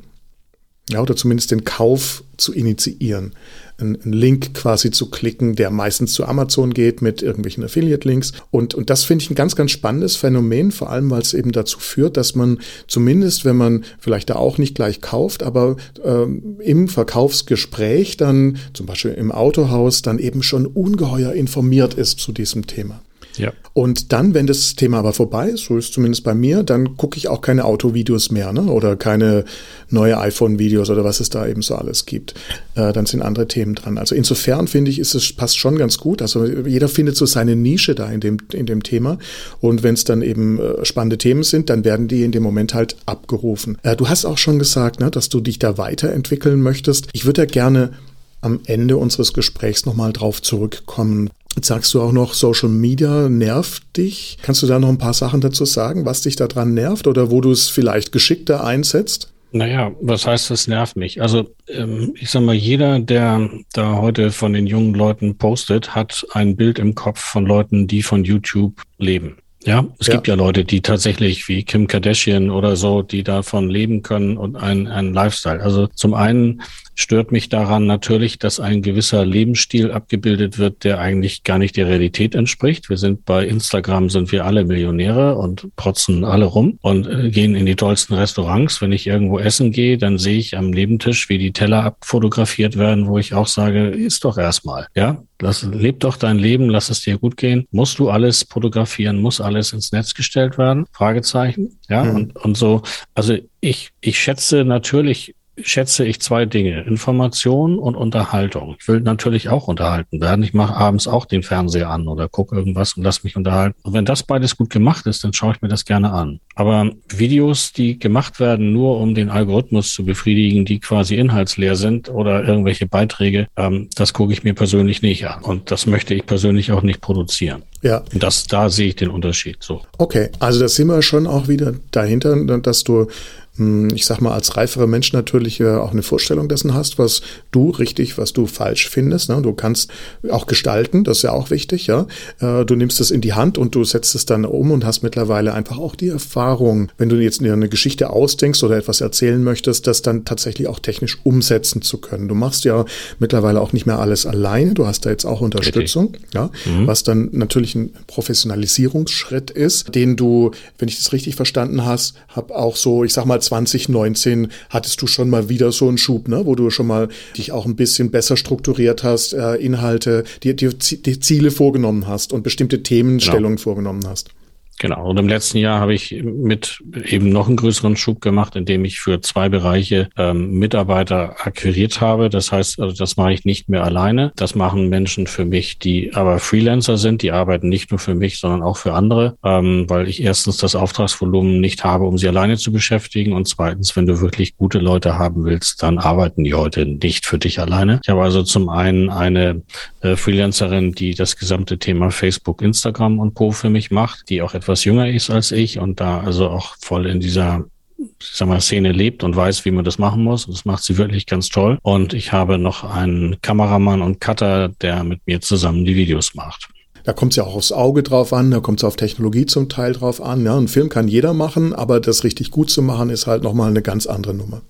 Ja, oder zumindest den Kauf zu initiieren einen, Link quasi zu klicken, der meistens zu Amazon geht mit irgendwelchen Affiliate-Links. Und, und das finde ich ein ganz, ganz spannendes Phänomen, vor allem weil es eben dazu führt, dass man zumindest, wenn man vielleicht da auch nicht gleich kauft, aber ähm, im Verkaufsgespräch dann, zum Beispiel im Autohaus, dann eben schon ungeheuer informiert ist zu diesem Thema. Ja. Und dann, wenn das Thema aber vorbei ist, so ist zumindest bei mir, dann gucke ich auch keine Autovideos mehr, ne? Oder keine neue iPhone-Videos oder was es da eben so alles gibt. Äh, dann sind andere Themen dran. Also insofern finde ich, ist es passt schon ganz gut. Also jeder findet so seine Nische da in dem, in dem Thema. Und wenn es dann eben äh, spannende Themen sind, dann werden die in dem Moment halt abgerufen. Äh, du hast auch schon gesagt, ne, dass du dich da weiterentwickeln möchtest. Ich würde ja gerne am Ende unseres Gesprächs nochmal drauf zurückkommen. Jetzt sagst du auch noch, Social Media nervt dich. Kannst du da noch ein paar Sachen dazu sagen, was dich daran nervt oder wo du es vielleicht geschickter einsetzt? Naja, was heißt, das nervt mich? Also ähm, ich sag mal, jeder, der da heute von den jungen Leuten postet, hat ein Bild im Kopf von Leuten, die von YouTube leben. Ja, es ja. gibt ja Leute, die tatsächlich wie Kim Kardashian oder so, die davon leben können und ein, ein Lifestyle. Also zum einen stört mich daran natürlich, dass ein gewisser Lebensstil abgebildet wird, der eigentlich gar nicht der Realität entspricht. Wir sind bei Instagram sind wir alle Millionäre und protzen alle rum und äh, gehen in die tollsten Restaurants. Wenn ich irgendwo essen gehe, dann sehe ich am Nebentisch, wie die Teller abfotografiert werden, wo ich auch sage, ist doch erstmal, ja. Lass, leb doch dein Leben, lass es dir gut gehen. Musst du alles fotografieren? Muss alles ins Netz gestellt werden? Fragezeichen. Ja, mhm. und, und so. Also ich, ich schätze natürlich schätze ich zwei Dinge, Information und Unterhaltung. Ich will natürlich auch unterhalten werden. Ich mache abends auch den Fernseher an oder gucke irgendwas und lass mich unterhalten. Und wenn das beides gut gemacht ist, dann schaue ich mir das gerne an. Aber Videos, die gemacht werden, nur um den Algorithmus zu befriedigen, die quasi inhaltsleer sind oder irgendwelche Beiträge, ähm, das gucke ich mir persönlich nicht an. Und das möchte ich persönlich auch nicht produzieren. Ja. Und das, da sehe ich den Unterschied so. Okay, also da sind wir schon auch wieder dahinter, dass du ich sag mal, als reiferer Mensch natürlich äh, auch eine Vorstellung dessen hast, was du richtig, was du falsch findest. Ne? Du kannst auch gestalten, das ist ja auch wichtig, ja. Äh, du nimmst es in die Hand und du setzt es dann um und hast mittlerweile einfach auch die Erfahrung, wenn du jetzt eine Geschichte ausdenkst oder etwas erzählen möchtest, das dann tatsächlich auch technisch umsetzen zu können. Du machst ja mittlerweile auch nicht mehr alles alleine, du hast da jetzt auch Unterstützung, ja, mhm. was dann natürlich ein Professionalisierungsschritt ist, den du, wenn ich das richtig verstanden hast, hab auch so, ich sag mal 2019 hattest du schon mal wieder so einen Schub, ne, wo du schon mal dich auch ein bisschen besser strukturiert hast, äh, Inhalte, die, die, die Ziele vorgenommen hast und bestimmte Themenstellungen genau. vorgenommen hast. Genau. Und im letzten Jahr habe ich mit eben noch einen größeren Schub gemacht, indem ich für zwei Bereiche ähm, Mitarbeiter akquiriert habe. Das heißt, also das mache ich nicht mehr alleine. Das machen Menschen für mich, die aber Freelancer sind. Die arbeiten nicht nur für mich, sondern auch für andere, ähm, weil ich erstens das Auftragsvolumen nicht habe, um sie alleine zu beschäftigen. Und zweitens, wenn du wirklich gute Leute haben willst, dann arbeiten die heute nicht für dich alleine. Ich habe also zum einen eine äh, Freelancerin, die das gesamte Thema Facebook, Instagram und Co. für mich macht, die auch etwas jünger ist als ich und da also auch voll in dieser sag mal, Szene lebt und weiß, wie man das machen muss. Das macht sie wirklich ganz toll. Und ich habe noch einen Kameramann und Cutter, der mit mir zusammen die Videos macht. Da kommt es ja auch aufs Auge drauf an, da kommt es auf Technologie zum Teil drauf an. Ja, ein Film kann jeder machen, aber das richtig gut zu machen, ist halt nochmal eine ganz andere Nummer.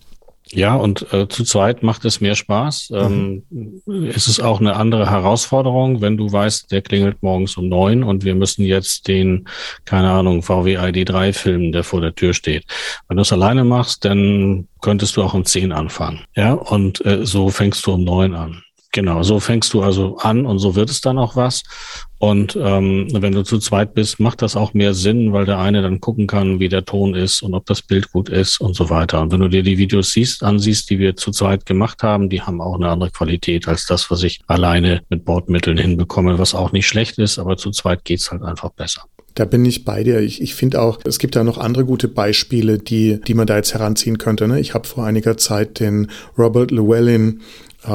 Ja, und äh, zu zweit macht es mehr Spaß. Mhm. Ähm, es ist auch eine andere Herausforderung, wenn du weißt, der klingelt morgens um neun und wir müssen jetzt den, keine Ahnung, VW ID3 filmen, der vor der Tür steht. Wenn du es alleine machst, dann könntest du auch um zehn anfangen. Ja, und äh, so fängst du um neun an. Genau, so fängst du also an und so wird es dann auch was. Und ähm, wenn du zu zweit bist, macht das auch mehr Sinn, weil der eine dann gucken kann, wie der Ton ist und ob das Bild gut ist und so weiter. Und wenn du dir die Videos siehst, ansiehst, die wir zu zweit gemacht haben, die haben auch eine andere Qualität als das, was ich alleine mit Bordmitteln hinbekomme, was auch nicht schlecht ist, aber zu zweit geht's halt einfach besser. Da bin ich bei dir. Ich, ich finde auch, es gibt da noch andere gute Beispiele, die, die man da jetzt heranziehen könnte. Ne? Ich habe vor einiger Zeit den Robert Llewellyn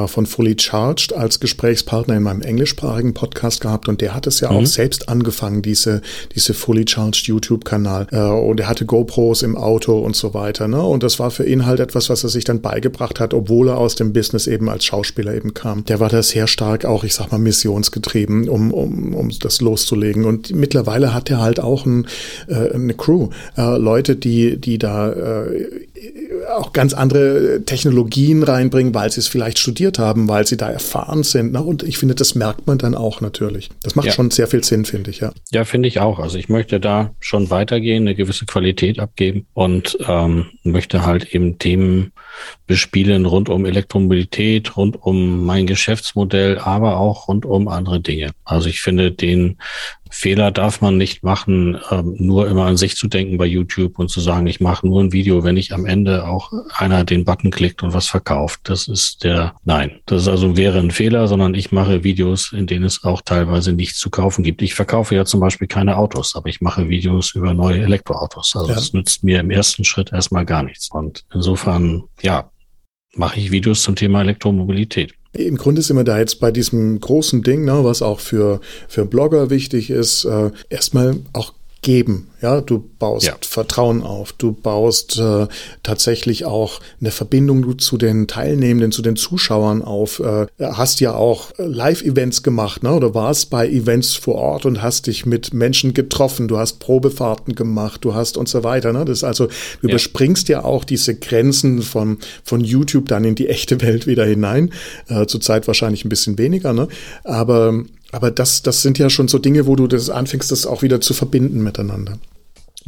von Fully Charged als Gesprächspartner in meinem englischsprachigen Podcast gehabt und der hat es ja mhm. auch selbst angefangen, diese, diese Fully Charged YouTube-Kanal. Äh, und er hatte GoPros im Auto und so weiter. Ne? Und das war für ihn halt etwas, was er sich dann beigebracht hat, obwohl er aus dem Business eben als Schauspieler eben kam. Der war da sehr stark auch, ich sag mal, missionsgetrieben, um, um, um das loszulegen. Und mittlerweile hat er halt auch ein, äh, eine Crew. Äh, Leute, die, die da äh, auch ganz andere Technologien reinbringen, weil sie es vielleicht studiert haben, weil sie da erfahren sind. Ne? Und ich finde, das merkt man dann auch natürlich. Das macht ja. schon sehr viel Sinn, finde ich, ja. Ja, finde ich auch. Also ich möchte da schon weitergehen, eine gewisse Qualität abgeben und ähm, möchte halt eben Themen bespielen rund um Elektromobilität, rund um mein Geschäftsmodell, aber auch rund um andere Dinge. Also ich finde den Fehler darf man nicht machen, ähm, nur immer an sich zu denken bei YouTube und zu sagen, ich mache nur ein Video, wenn ich am Ende auch einer den Button klickt und was verkauft. Das ist der, nein, das ist also wäre ein Fehler, sondern ich mache Videos, in denen es auch teilweise nichts zu kaufen gibt. Ich verkaufe ja zum Beispiel keine Autos, aber ich mache Videos über neue Elektroautos. Also ja. das nützt mir im ersten Schritt erstmal gar nichts. Und insofern, ja, mache ich Videos zum Thema Elektromobilität. Im Grunde sind wir da jetzt bei diesem großen Ding, ne, was auch für, für Blogger wichtig ist, äh, erstmal auch geben. Ja, du baust ja. Vertrauen auf, du baust äh, tatsächlich auch eine Verbindung zu den Teilnehmenden, zu den Zuschauern auf. Äh, hast ja auch Live-Events gemacht, ne? Oder warst bei Events vor Ort und hast dich mit Menschen getroffen. Du hast Probefahrten gemacht, du hast und so weiter. Ne? Das ist also, du ja. überspringst ja auch diese Grenzen von von YouTube dann in die echte Welt wieder hinein. Äh, Zurzeit wahrscheinlich ein bisschen weniger, ne? Aber aber das, das sind ja schon so Dinge, wo du das anfängst, das auch wieder zu verbinden miteinander.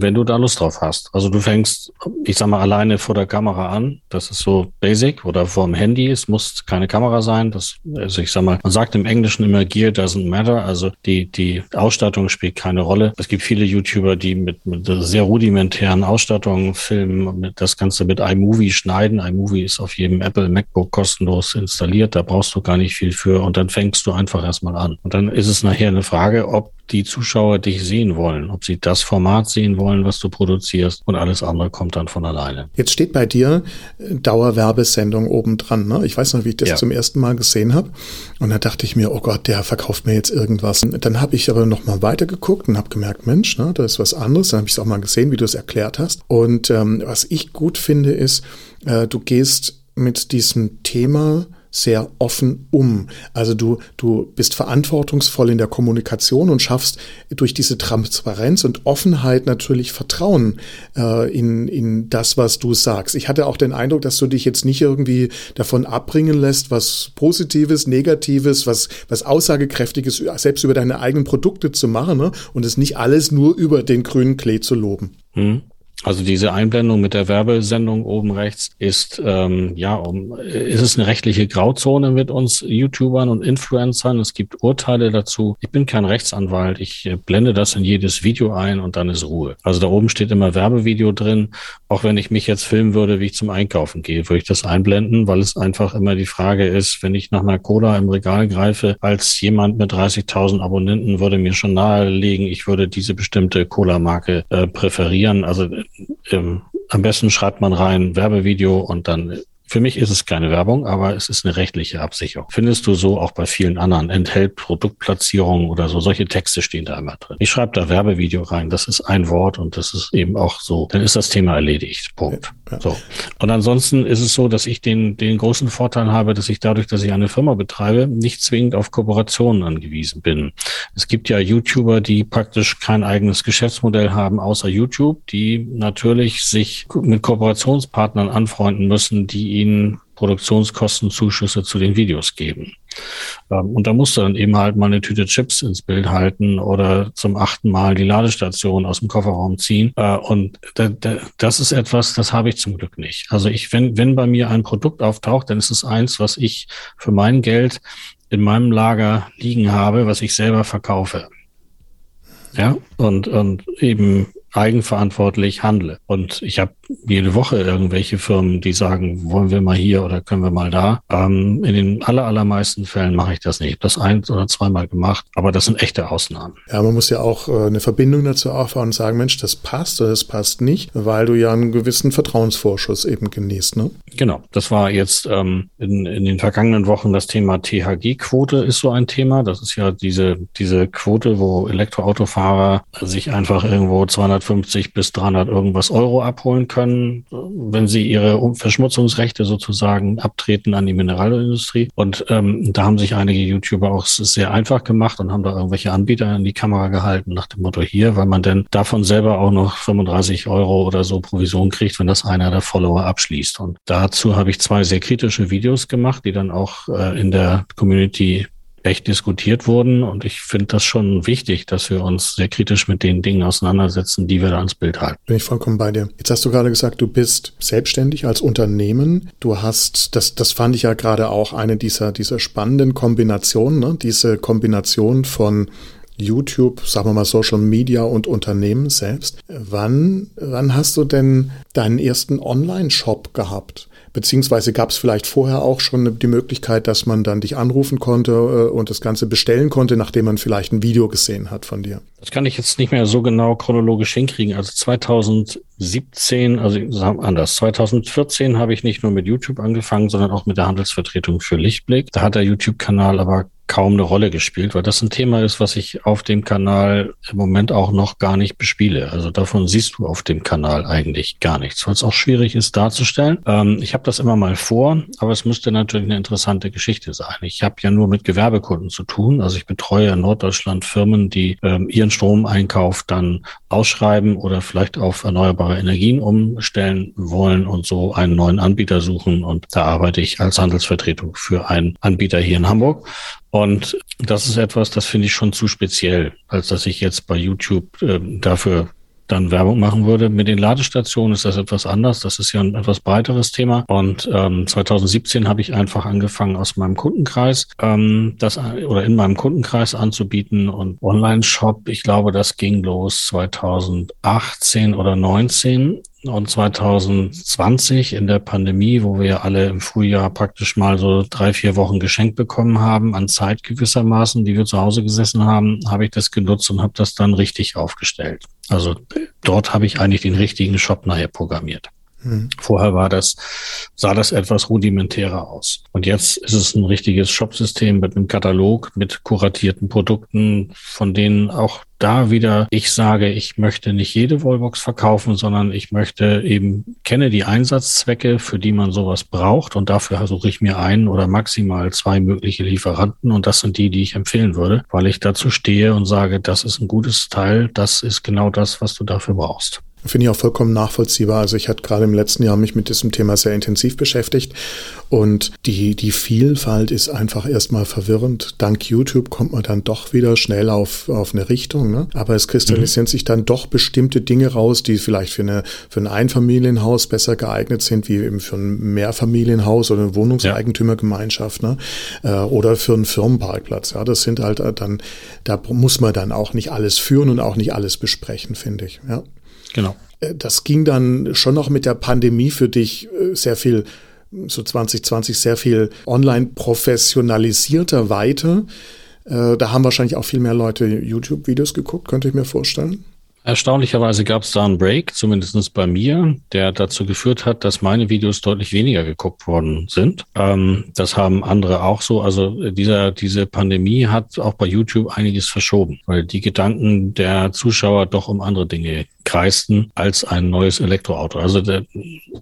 Wenn du da Lust drauf hast. Also du fängst, ich sag mal, alleine vor der Kamera an. Das ist so basic oder vor dem Handy. Es muss keine Kamera sein. Das, also ich sag mal, man sagt im Englischen immer Gear doesn't matter. Also die, die Ausstattung spielt keine Rolle. Es gibt viele YouTuber, die mit, mit sehr rudimentären Ausstattungen filmen, mit das Ganze mit iMovie schneiden. iMovie ist auf jedem Apple MacBook kostenlos installiert. Da brauchst du gar nicht viel für. Und dann fängst du einfach erstmal an. Und dann ist es nachher eine Frage, ob die Zuschauer dich sehen wollen, ob sie das Format sehen wollen, was du produzierst und alles andere kommt dann von alleine. Jetzt steht bei dir äh, Dauerwerbesendung obendran. Ne? Ich weiß noch, wie ich das ja. zum ersten Mal gesehen habe und da dachte ich mir, oh Gott, der verkauft mir jetzt irgendwas. Dann habe ich aber noch mal weitergeguckt und habe gemerkt, Mensch, ne, da ist was anderes. Dann habe ich es auch mal gesehen, wie du es erklärt hast. Und ähm, was ich gut finde, ist, äh, du gehst mit diesem Thema sehr offen um. Also du, du bist verantwortungsvoll in der Kommunikation und schaffst durch diese Transparenz und Offenheit natürlich Vertrauen äh, in, in das, was du sagst. Ich hatte auch den Eindruck, dass du dich jetzt nicht irgendwie davon abbringen lässt, was Positives, Negatives, was, was Aussagekräftiges selbst über deine eigenen Produkte zu machen ne? und es nicht alles nur über den grünen Klee zu loben. Hm. Also diese Einblendung mit der Werbesendung oben rechts ist ähm, ja um ist es eine rechtliche Grauzone mit uns YouTubern und Influencern. Es gibt Urteile dazu. Ich bin kein Rechtsanwalt. Ich äh, blende das in jedes Video ein und dann ist Ruhe. Also da oben steht immer Werbevideo drin. Auch wenn ich mich jetzt filmen würde, wie ich zum Einkaufen gehe, würde ich das einblenden, weil es einfach immer die Frage ist, wenn ich nach einer Cola im Regal greife, als jemand mit 30.000 Abonnenten würde mir schon nahelegen, ich würde diese bestimmte Cola-Marke äh, präferieren. Also ähm, am besten schreibt man rein Werbevideo und dann für mich ist es keine Werbung, aber es ist eine rechtliche Absicherung. Findest du so auch bei vielen anderen. Enthält Produktplatzierungen oder so. Solche Texte stehen da immer drin. Ich schreibe da Werbevideo rein. Das ist ein Wort und das ist eben auch so. Dann ist das Thema erledigt. Punkt. Ja. So. Und ansonsten ist es so, dass ich den, den großen Vorteil habe, dass ich dadurch, dass ich eine Firma betreibe, nicht zwingend auf Kooperationen angewiesen bin. Es gibt ja YouTuber, die praktisch kein eigenes Geschäftsmodell haben, außer YouTube, die natürlich sich mit Kooperationspartnern anfreunden müssen, die ihnen Produktionskostenzuschüsse zu den Videos geben. Ähm, und da musst du dann eben halt mal eine Tüte Chips ins Bild halten oder zum achten Mal die Ladestation aus dem Kofferraum ziehen. Äh, und das ist etwas, das habe ich zum Glück nicht. Also ich, wenn, wenn bei mir ein Produkt auftaucht, dann ist es eins, was ich für mein Geld in meinem Lager liegen habe, was ich selber verkaufe. Ja, und, und eben eigenverantwortlich handle. Und ich habe jede Woche irgendwelche Firmen, die sagen, wollen wir mal hier oder können wir mal da. Ähm, in den aller, allermeisten Fällen mache ich das nicht. Ich habe das ein oder zweimal gemacht, aber das sind echte Ausnahmen. Ja, man muss ja auch äh, eine Verbindung dazu aufbauen und sagen, Mensch, das passt oder das passt nicht, weil du ja einen gewissen Vertrauensvorschuss eben genießt. Ne? Genau, das war jetzt ähm, in, in den vergangenen Wochen das Thema THG-Quote ist so ein Thema. Das ist ja diese, diese Quote, wo Elektroautofahrer sich einfach irgendwo 250 bis 300 irgendwas Euro abholen können, wenn sie ihre Verschmutzungsrechte sozusagen abtreten an die Mineralindustrie. Und ähm, da haben sich einige YouTuber auch sehr einfach gemacht und haben da irgendwelche Anbieter an die Kamera gehalten nach dem Motto hier, weil man denn davon selber auch noch 35 Euro oder so Provision kriegt, wenn das einer der Follower abschließt. Und dazu habe ich zwei sehr kritische Videos gemacht, die dann auch äh, in der Community echt diskutiert wurden. Und ich finde das schon wichtig, dass wir uns sehr kritisch mit den Dingen auseinandersetzen, die wir da ans Bild halten. Bin ich vollkommen bei dir. Jetzt hast du gerade gesagt, du bist selbstständig als Unternehmen. Du hast, das, das fand ich ja gerade auch eine dieser, dieser spannenden Kombinationen, ne? diese Kombination von YouTube, sagen wir mal Social Media und Unternehmen selbst. Wann, wann hast du denn deinen ersten Online-Shop gehabt? Beziehungsweise gab es vielleicht vorher auch schon die Möglichkeit, dass man dann dich anrufen konnte äh, und das Ganze bestellen konnte, nachdem man vielleicht ein Video gesehen hat von dir? Das kann ich jetzt nicht mehr so genau chronologisch hinkriegen. Also 2017, also anders, 2014 habe ich nicht nur mit YouTube angefangen, sondern auch mit der Handelsvertretung für Lichtblick. Da hat der YouTube-Kanal aber kaum eine Rolle gespielt, weil das ein Thema ist, was ich auf dem Kanal im Moment auch noch gar nicht bespiele. Also davon siehst du auf dem Kanal eigentlich gar nichts, weil es auch schwierig ist darzustellen. Ähm, ich habe das immer mal vor, aber es müsste natürlich eine interessante Geschichte sein. Ich habe ja nur mit Gewerbekunden zu tun. Also ich betreue in Norddeutschland Firmen, die ähm, ihren Stromeinkauf dann ausschreiben oder vielleicht auf erneuerbare Energien umstellen wollen und so einen neuen Anbieter suchen. Und da arbeite ich als Handelsvertretung für einen Anbieter hier in Hamburg. Und das ist etwas, das finde ich schon zu speziell, als dass ich jetzt bei YouTube äh, dafür dann Werbung machen würde. Mit den Ladestationen ist das etwas anders. Das ist ja ein etwas breiteres Thema. Und ähm, 2017 habe ich einfach angefangen, aus meinem Kundenkreis ähm, das oder in meinem Kundenkreis anzubieten und Online-Shop. Ich glaube, das ging los 2018 oder 19 Und 2020 in der Pandemie, wo wir alle im Frühjahr praktisch mal so drei, vier Wochen geschenkt bekommen haben an Zeit gewissermaßen, die wir zu Hause gesessen haben, habe ich das genutzt und habe das dann richtig aufgestellt. Also dort habe ich eigentlich den richtigen Shop nachher programmiert. Vorher war das, sah das etwas rudimentärer aus. Und jetzt ist es ein richtiges Shopsystem mit einem Katalog, mit kuratierten Produkten, von denen auch da wieder ich sage, ich möchte nicht jede Wallbox verkaufen, sondern ich möchte eben, kenne die Einsatzzwecke, für die man sowas braucht und dafür suche ich mir einen oder maximal zwei mögliche Lieferanten und das sind die, die ich empfehlen würde, weil ich dazu stehe und sage, das ist ein gutes Teil, das ist genau das, was du dafür brauchst. Finde ich auch vollkommen nachvollziehbar. Also ich hatte gerade im letzten Jahr mich mit diesem Thema sehr intensiv beschäftigt und die, die Vielfalt ist einfach erstmal verwirrend. Dank YouTube kommt man dann doch wieder schnell auf, auf eine Richtung, ne? aber es kristallisieren mhm. sich dann doch bestimmte Dinge raus, die vielleicht für, eine, für ein Einfamilienhaus besser geeignet sind, wie eben für ein Mehrfamilienhaus oder eine Wohnungseigentümergemeinschaft ne? Äh, oder für einen Firmenparkplatz. Ja, das sind halt dann, da muss man dann auch nicht alles führen und auch nicht alles besprechen, finde ich. Ja. Genau. Äh, das ging dann schon noch mit der Pandemie für dich äh, sehr viel, so 2020 sehr viel online professionalisierter weiter. Äh, da haben wahrscheinlich auch viel mehr Leute YouTube-Videos geguckt, könnte ich mir vorstellen. Erstaunlicherweise gab es da einen Break, zumindest bei mir, der dazu geführt hat, dass meine Videos deutlich weniger geguckt worden sind. Ähm, das haben andere auch so. Also dieser, diese Pandemie hat auch bei YouTube einiges verschoben, weil die Gedanken der Zuschauer doch um andere Dinge kreisten als ein neues Elektroauto. Also der,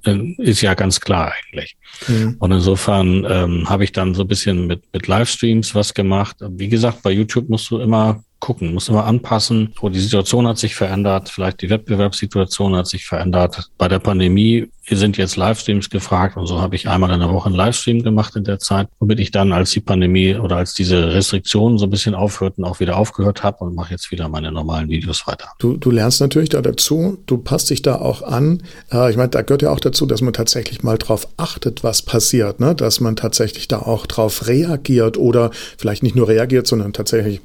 der ist ja ganz klar eigentlich. Mhm. Und insofern ähm, habe ich dann so ein bisschen mit, mit Livestreams was gemacht. Wie gesagt, bei YouTube musst du immer gucken, muss immer anpassen. Oh, die Situation hat sich verändert, vielleicht die Wettbewerbssituation hat sich verändert. Bei der Pandemie sind jetzt Livestreams gefragt und so habe ich einmal in der Woche einen Livestream gemacht in der Zeit, womit ich dann, als die Pandemie oder als diese Restriktionen so ein bisschen aufhörten, auch wieder aufgehört habe und mache jetzt wieder meine normalen Videos weiter. Du, du lernst natürlich da dazu, du passt dich da auch an. Äh, ich meine, da gehört ja auch dazu, dass man tatsächlich mal drauf achtet, was passiert, ne? dass man tatsächlich da auch drauf reagiert oder vielleicht nicht nur reagiert, sondern tatsächlich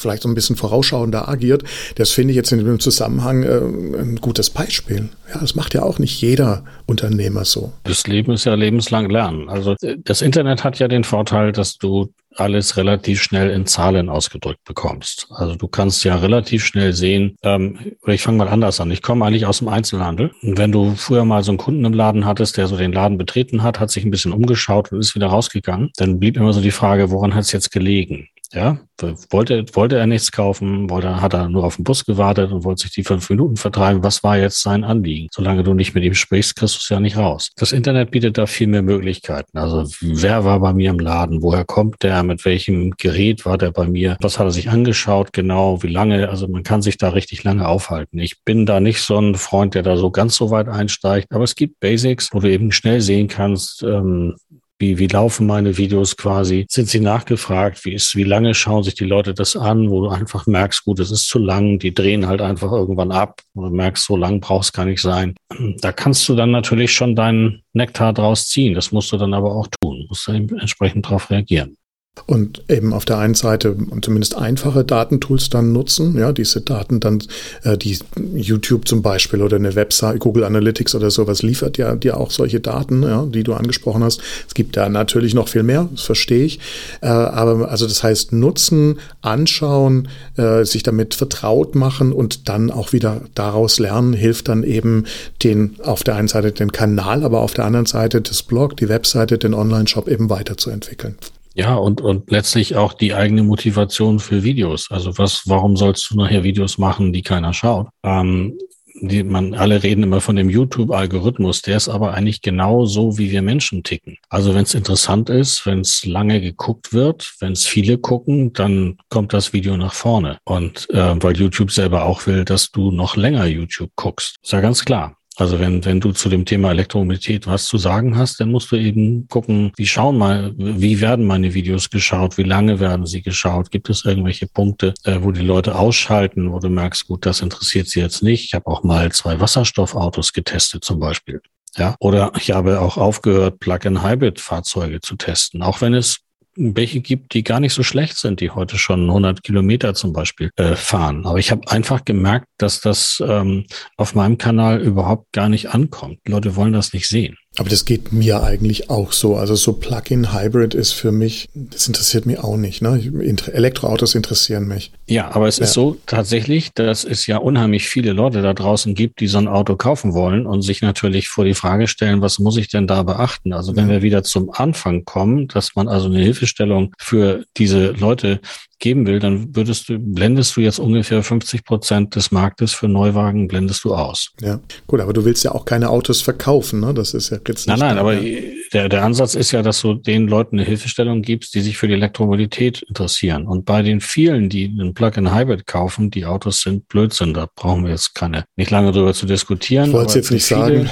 vielleicht so ein bisschen vorausschauender agiert, das finde ich jetzt in dem Zusammenhang äh, ein gutes Beispiel. Ja, das macht ja auch nicht jeder Unternehmer so. Das Leben ist ja lebenslang lernen. Also äh, das Internet hat ja den Vorteil, dass du alles relativ schnell in Zahlen ausgedrückt bekommst. Also du kannst ja relativ schnell sehen, ähm, ich fange mal anders an. Ich komme eigentlich aus dem Einzelhandel. Und wenn du früher mal so einen Kunden im Laden hattest, der so den Laden betreten hat, hat sich ein bisschen umgeschaut und ist wieder rausgegangen, dann blieb immer so die Frage, woran hat es jetzt gelegen? Ja, wollte, wollte er nichts kaufen, wollte, hat er nur auf den Bus gewartet und wollte sich die fünf Minuten vertreiben. Was war jetzt sein Anliegen? Solange du nicht mit ihm sprichst, kriegst du es ja nicht raus. Das Internet bietet da viel mehr Möglichkeiten. Also wer war bei mir im Laden? Woher kommt der? Mit welchem Gerät war der bei mir? Was hat er sich angeschaut? Genau, wie lange? Also man kann sich da richtig lange aufhalten. Ich bin da nicht so ein Freund, der da so ganz so weit einsteigt. Aber es gibt Basics, wo du eben schnell sehen kannst, ähm, wie, wie laufen meine Videos quasi? Sind sie nachgefragt? Wie ist, wie lange schauen sich die Leute das an, wo du einfach merkst, gut, es ist zu lang, die drehen halt einfach irgendwann ab, wo du merkst, so lang brauchst gar nicht sein. Da kannst du dann natürlich schon deinen Nektar draus ziehen. Das musst du dann aber auch tun, musst du entsprechend darauf reagieren und eben auf der einen Seite zumindest einfache Datentools dann nutzen, ja, diese Daten dann, äh, die YouTube zum Beispiel oder eine Website, Google Analytics oder sowas liefert ja dir auch solche Daten, ja, die du angesprochen hast. Es gibt da natürlich noch viel mehr, das verstehe ich. Äh, aber also das heißt nutzen, anschauen, äh, sich damit vertraut machen und dann auch wieder daraus lernen, hilft dann eben den auf der einen Seite den Kanal, aber auf der anderen Seite das Blog, die Webseite, den Online-Shop eben weiterzuentwickeln. Ja, und, und letztlich auch die eigene Motivation für Videos. Also was, warum sollst du nachher Videos machen, die keiner schaut? Ähm, die, man, alle reden immer von dem YouTube-Algorithmus, der ist aber eigentlich genau so, wie wir Menschen ticken. Also wenn es interessant ist, wenn es lange geguckt wird, wenn es viele gucken, dann kommt das Video nach vorne. Und äh, weil YouTube selber auch will, dass du noch länger YouTube guckst. Ist ja ganz klar. Also wenn, wenn du zu dem Thema Elektromobilität was zu sagen hast, dann musst du eben gucken, wie schauen mal, wie werden meine Videos geschaut, wie lange werden sie geschaut, gibt es irgendwelche Punkte, äh, wo die Leute ausschalten, wo du merkst, gut, das interessiert sie jetzt nicht. Ich habe auch mal zwei Wasserstoffautos getestet zum Beispiel. Ja, oder ich habe auch aufgehört, Plug-in-Hybrid-Fahrzeuge zu testen, auch wenn es welche gibt, die gar nicht so schlecht sind, die heute schon 100 Kilometer zum Beispiel äh, fahren. Aber ich habe einfach gemerkt, dass das ähm, auf meinem Kanal überhaupt gar nicht ankommt. Die Leute wollen das nicht sehen. Aber das geht mir eigentlich auch so. Also so Plug-in-Hybrid ist für mich, das interessiert mich auch nicht. Ne? Elektroautos interessieren mich. Ja, aber es ja. ist so tatsächlich, dass es ja unheimlich viele Leute da draußen gibt, die so ein Auto kaufen wollen und sich natürlich vor die Frage stellen, was muss ich denn da beachten? Also wenn ja. wir wieder zum Anfang kommen, dass man also eine Hilfestellung für diese Leute geben will, dann würdest du, blendest du jetzt ungefähr 50 Prozent des Marktes für Neuwagen, blendest du aus. Ja, gut, aber du willst ja auch keine Autos verkaufen, ne? Das ist ja jetzt nicht. Nein, nein, aber der, der Ansatz ist ja, dass du den Leuten eine Hilfestellung gibst, die sich für die Elektromobilität interessieren. Und bei den vielen, die einen Plug-in-Hybrid kaufen, die Autos sind Blödsinn. Da brauchen wir jetzt keine, nicht lange drüber zu diskutieren. Ich wollte es jetzt nicht viele, sagen.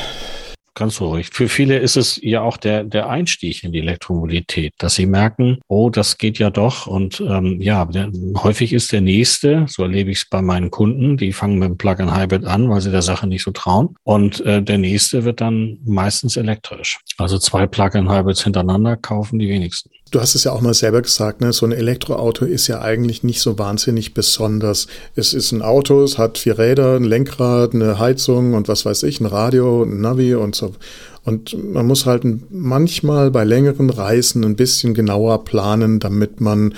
Ganz ruhig. Für viele ist es ja auch der, der Einstieg in die Elektromobilität, dass sie merken, oh, das geht ja doch. Und ähm, ja, der, häufig ist der nächste, so erlebe ich es bei meinen Kunden, die fangen mit dem Plug-in-Hybrid an, weil sie der Sache nicht so trauen. Und äh, der nächste wird dann meistens elektrisch. Also zwei Plug-in-Hybrids hintereinander kaufen die wenigsten. Du hast es ja auch mal selber gesagt, ne? so ein Elektroauto ist ja eigentlich nicht so wahnsinnig besonders. Es ist ein Auto, es hat vier Räder, ein Lenkrad, eine Heizung und was weiß ich, ein Radio, ein Navi und so. Und man muss halt manchmal bei längeren Reisen ein bisschen genauer planen, damit man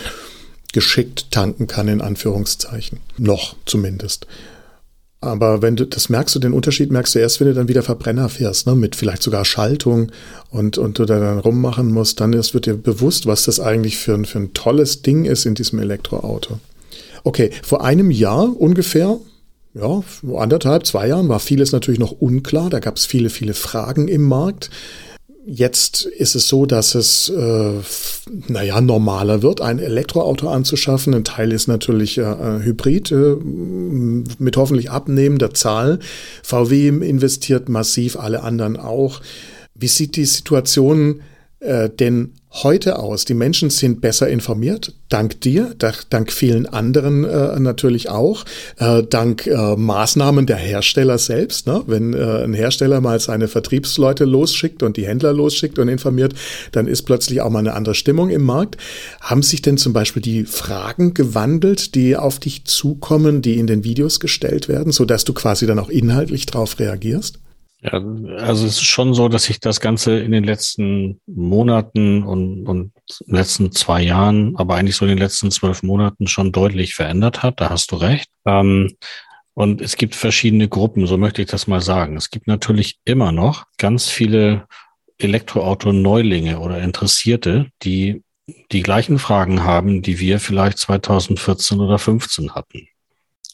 geschickt tanken kann, in Anführungszeichen. Noch zumindest. Aber wenn du, das merkst du, den Unterschied merkst du erst, wenn du dann wieder Verbrenner fährst, ne, mit vielleicht sogar Schaltung und, und du da dann rummachen musst, dann erst wird dir bewusst, was das eigentlich für ein, für ein tolles Ding ist in diesem Elektroauto. Okay, vor einem Jahr ungefähr, ja, anderthalb, zwei Jahren war vieles natürlich noch unklar. Da gab es viele, viele Fragen im Markt. Jetzt ist es so, dass es, äh, naja, normaler wird, ein Elektroauto anzuschaffen. Ein Teil ist natürlich äh, Hybrid äh, mit hoffentlich abnehmender Zahl. VW investiert massiv, alle anderen auch. Wie sieht die Situation äh, denn heute aus? Die Menschen sind besser informiert, dank dir, dank vielen anderen äh, natürlich auch, äh, dank äh, Maßnahmen der Hersteller selbst. Ne? Wenn äh, ein Hersteller mal seine Vertriebsleute losschickt und die Händler losschickt und informiert, dann ist plötzlich auch mal eine andere Stimmung im Markt. Haben sich denn zum Beispiel die Fragen gewandelt, die auf dich zukommen, die in den Videos gestellt werden, sodass du quasi dann auch inhaltlich darauf reagierst? Ja, also es ist schon so, dass sich das Ganze in den letzten Monaten und, und letzten zwei Jahren, aber eigentlich so in den letzten zwölf Monaten schon deutlich verändert hat. Da hast du recht. Ähm, und es gibt verschiedene Gruppen, so möchte ich das mal sagen. Es gibt natürlich immer noch ganz viele Elektroauto-Neulinge oder Interessierte, die die gleichen Fragen haben, die wir vielleicht 2014 oder 15 hatten.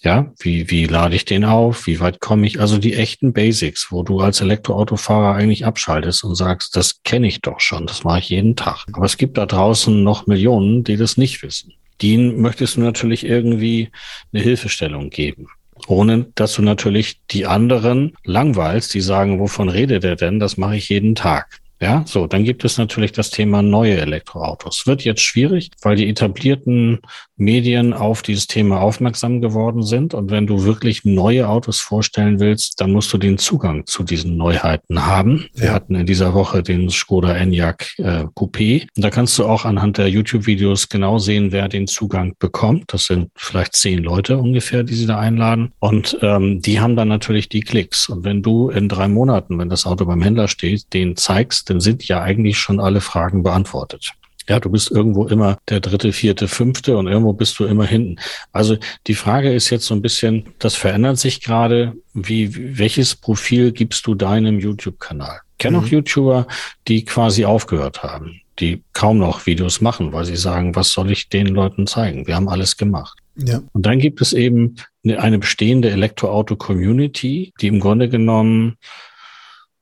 Ja, wie, wie lade ich den auf? Wie weit komme ich? Also die echten Basics, wo du als Elektroautofahrer eigentlich abschaltest und sagst, das kenne ich doch schon, das mache ich jeden Tag. Aber es gibt da draußen noch Millionen, die das nicht wissen. Denen möchtest du natürlich irgendwie eine Hilfestellung geben. Ohne dass du natürlich die anderen langweilst, die sagen, wovon redet er denn? Das mache ich jeden Tag. Ja, so, dann gibt es natürlich das Thema neue Elektroautos. Wird jetzt schwierig, weil die etablierten Medien auf dieses Thema aufmerksam geworden sind. Und wenn du wirklich neue Autos vorstellen willst, dann musst du den Zugang zu diesen Neuheiten haben. Wir hatten in dieser Woche den Skoda Enyaq äh, Coupé. Und da kannst du auch anhand der YouTube-Videos genau sehen, wer den Zugang bekommt. Das sind vielleicht zehn Leute ungefähr, die sie da einladen. Und ähm, die haben dann natürlich die Klicks. Und wenn du in drei Monaten, wenn das Auto beim Händler steht, den zeigst, dann sind ja eigentlich schon alle Fragen beantwortet. Ja, du bist irgendwo immer der dritte, vierte, fünfte und irgendwo bist du immer hinten. Also die Frage ist jetzt so ein bisschen, das verändert sich gerade. Wie, welches Profil gibst du deinem YouTube-Kanal? Kenne mhm. auch YouTuber, die quasi aufgehört haben, die kaum noch Videos machen, weil sie sagen, was soll ich den Leuten zeigen? Wir haben alles gemacht. Ja. Und dann gibt es eben eine bestehende Elektroauto-Community, die im Grunde genommen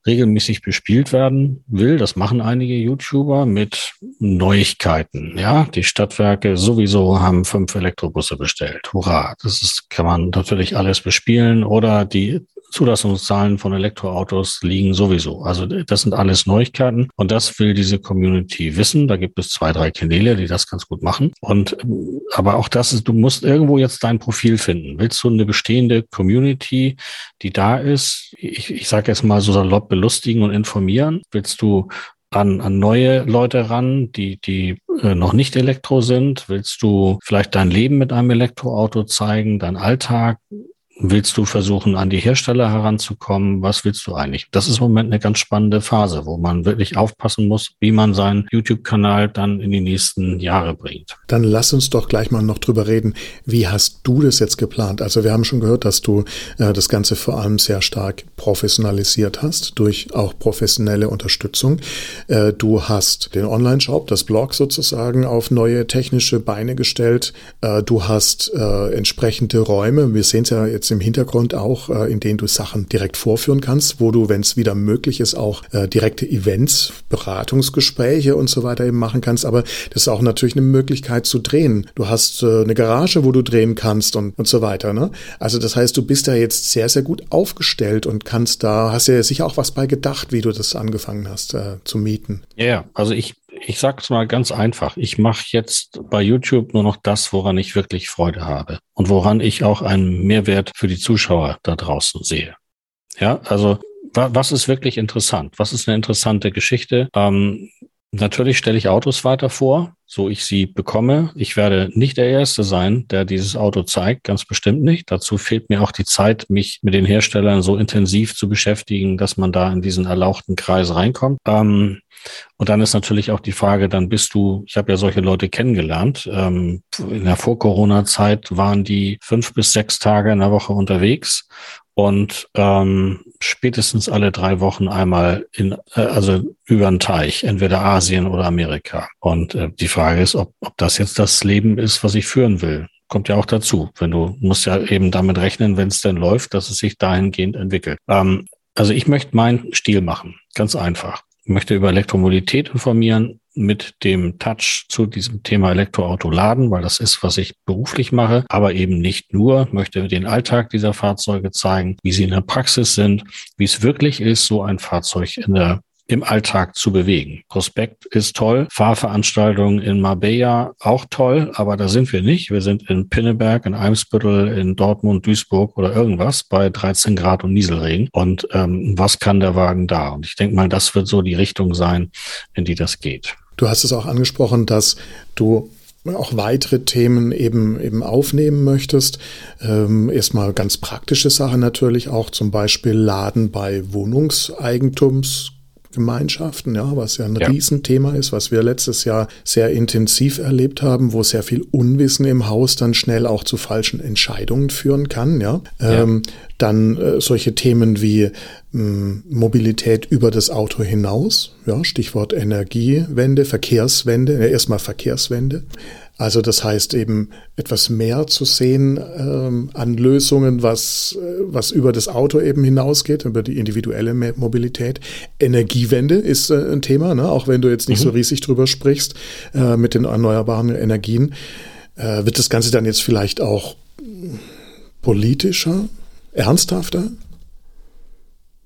regelmäßig bespielt werden will. Das machen einige YouTuber mit Neuigkeiten. Ja, die Stadtwerke sowieso haben fünf Elektrobusse bestellt. Hurra! Das ist, kann man natürlich alles bespielen oder die Zulassungszahlen von Elektroautos liegen sowieso. Also das sind alles Neuigkeiten und das will diese Community wissen. Da gibt es zwei, drei Kanäle, die das ganz gut machen. Und aber auch das ist, du musst irgendwo jetzt dein Profil finden. Willst du eine bestehende Community, die da ist? Ich, ich sage jetzt mal so salopp belustigen und informieren. Willst du an, an neue Leute ran, die, die äh, noch nicht Elektro sind? Willst du vielleicht dein Leben mit einem Elektroauto zeigen, dein Alltag? Willst du versuchen, an die Hersteller heranzukommen? Was willst du eigentlich? Das ist im Moment eine ganz spannende Phase, wo man wirklich aufpassen muss, wie man seinen YouTube-Kanal dann in die nächsten Jahre bringt. Dann lass uns doch gleich mal noch drüber reden. Wie hast du das jetzt geplant? Also wir haben schon gehört, dass du äh, das Ganze vor allem sehr stark professionalisiert hast, durch auch professionelle Unterstützung. Äh, du hast den Online-Shop, das Blog sozusagen auf neue technische Beine gestellt. Äh, du hast äh, entsprechende Räume. Wir sehen es ja jetzt im Hintergrund auch, äh, in denen du Sachen direkt vorführen kannst, wo du, wenn es wieder möglich ist, auch äh, direkte Events, Beratungsgespräche und so weiter eben machen kannst. Aber das ist auch natürlich eine Möglichkeit zu drehen. Du hast äh, eine Garage, wo du drehen kannst und, und so weiter. Ne? Also das heißt, du bist da jetzt sehr, sehr gut aufgestellt und kannst da, hast ja sicher auch was bei gedacht, wie du das angefangen hast äh, zu mieten. Ja, also ich ich sage es mal ganz einfach. Ich mache jetzt bei YouTube nur noch das, woran ich wirklich Freude habe und woran ich auch einen Mehrwert für die Zuschauer da draußen sehe. Ja, also was ist wirklich interessant? Was ist eine interessante Geschichte? Ähm, natürlich stelle ich Autos weiter vor, so ich sie bekomme. Ich werde nicht der Erste sein, der dieses Auto zeigt, ganz bestimmt nicht. Dazu fehlt mir auch die Zeit, mich mit den Herstellern so intensiv zu beschäftigen, dass man da in diesen erlauchten Kreis reinkommt. Ähm, und dann ist natürlich auch die Frage, dann bist du, ich habe ja solche Leute kennengelernt, ähm, in der Vor-Corona-Zeit waren die fünf bis sechs Tage in der Woche unterwegs und ähm, spätestens alle drei Wochen einmal in, äh, also über den Teich, entweder Asien oder Amerika. Und äh, die Frage ist, ob, ob das jetzt das Leben ist, was ich führen will. Kommt ja auch dazu. Wenn du musst ja eben damit rechnen, wenn es denn läuft, dass es sich dahingehend entwickelt. Ähm, also ich möchte meinen Stil machen, ganz einfach. Möchte über Elektromobilität informieren mit dem Touch zu diesem Thema Elektroauto laden, weil das ist, was ich beruflich mache, aber eben nicht nur. Möchte den Alltag dieser Fahrzeuge zeigen, wie sie in der Praxis sind, wie es wirklich ist, so ein Fahrzeug in der im Alltag zu bewegen. Prospekt ist toll, Fahrveranstaltungen in Marbella auch toll, aber da sind wir nicht. Wir sind in Pinneberg, in Eimsbüttel, in Dortmund, Duisburg oder irgendwas bei 13 Grad und Nieselregen. Und ähm, was kann der Wagen da? Und ich denke mal, das wird so die Richtung sein, in die das geht. Du hast es auch angesprochen, dass du auch weitere Themen eben eben aufnehmen möchtest. Ähm, erstmal ganz praktische Sachen natürlich auch, zum Beispiel Laden bei Wohnungseigentums Gemeinschaften, ja, was ja ein ja. Riesenthema ist, was wir letztes Jahr sehr intensiv erlebt haben, wo sehr viel Unwissen im Haus dann schnell auch zu falschen Entscheidungen führen kann, ja. ja. Ähm, dann äh, solche Themen wie ähm, Mobilität über das Auto hinaus, ja, Stichwort Energiewende, Verkehrswende, ja, erstmal Verkehrswende. Also das heißt eben etwas mehr zu sehen ähm, an Lösungen, was, äh, was über das Auto eben hinausgeht, über die individuelle Mobilität. Energiewende ist äh, ein Thema, ne? auch wenn du jetzt nicht mhm. so riesig drüber sprichst äh, mit den erneuerbaren Energien. Äh, wird das Ganze dann jetzt vielleicht auch politischer, ernsthafter?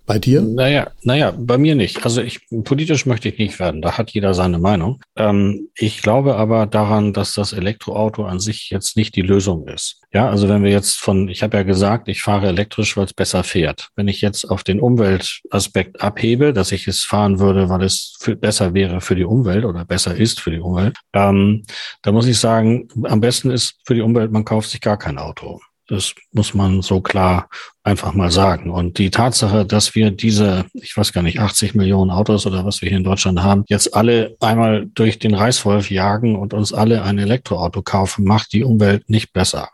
Bei dir? Naja, naja, bei mir nicht. Also ich politisch möchte ich nicht werden. Da hat jeder seine Meinung. Ähm, ich glaube aber daran, dass das Elektroauto an sich jetzt nicht die Lösung ist. Ja, also wenn wir jetzt von, ich habe ja gesagt, ich fahre elektrisch, weil es besser fährt. Wenn ich jetzt auf den Umweltaspekt abhebe, dass ich es fahren würde, weil es für, besser wäre für die Umwelt oder besser ist für die Umwelt, ähm, da muss ich sagen, am besten ist für die Umwelt, man kauft sich gar kein Auto. Das muss man so klar einfach mal sagen. Und die Tatsache, dass wir diese, ich weiß gar nicht, 80 Millionen Autos oder was wir hier in Deutschland haben, jetzt alle einmal durch den Reißwolf jagen und uns alle ein Elektroauto kaufen, macht die Umwelt nicht besser.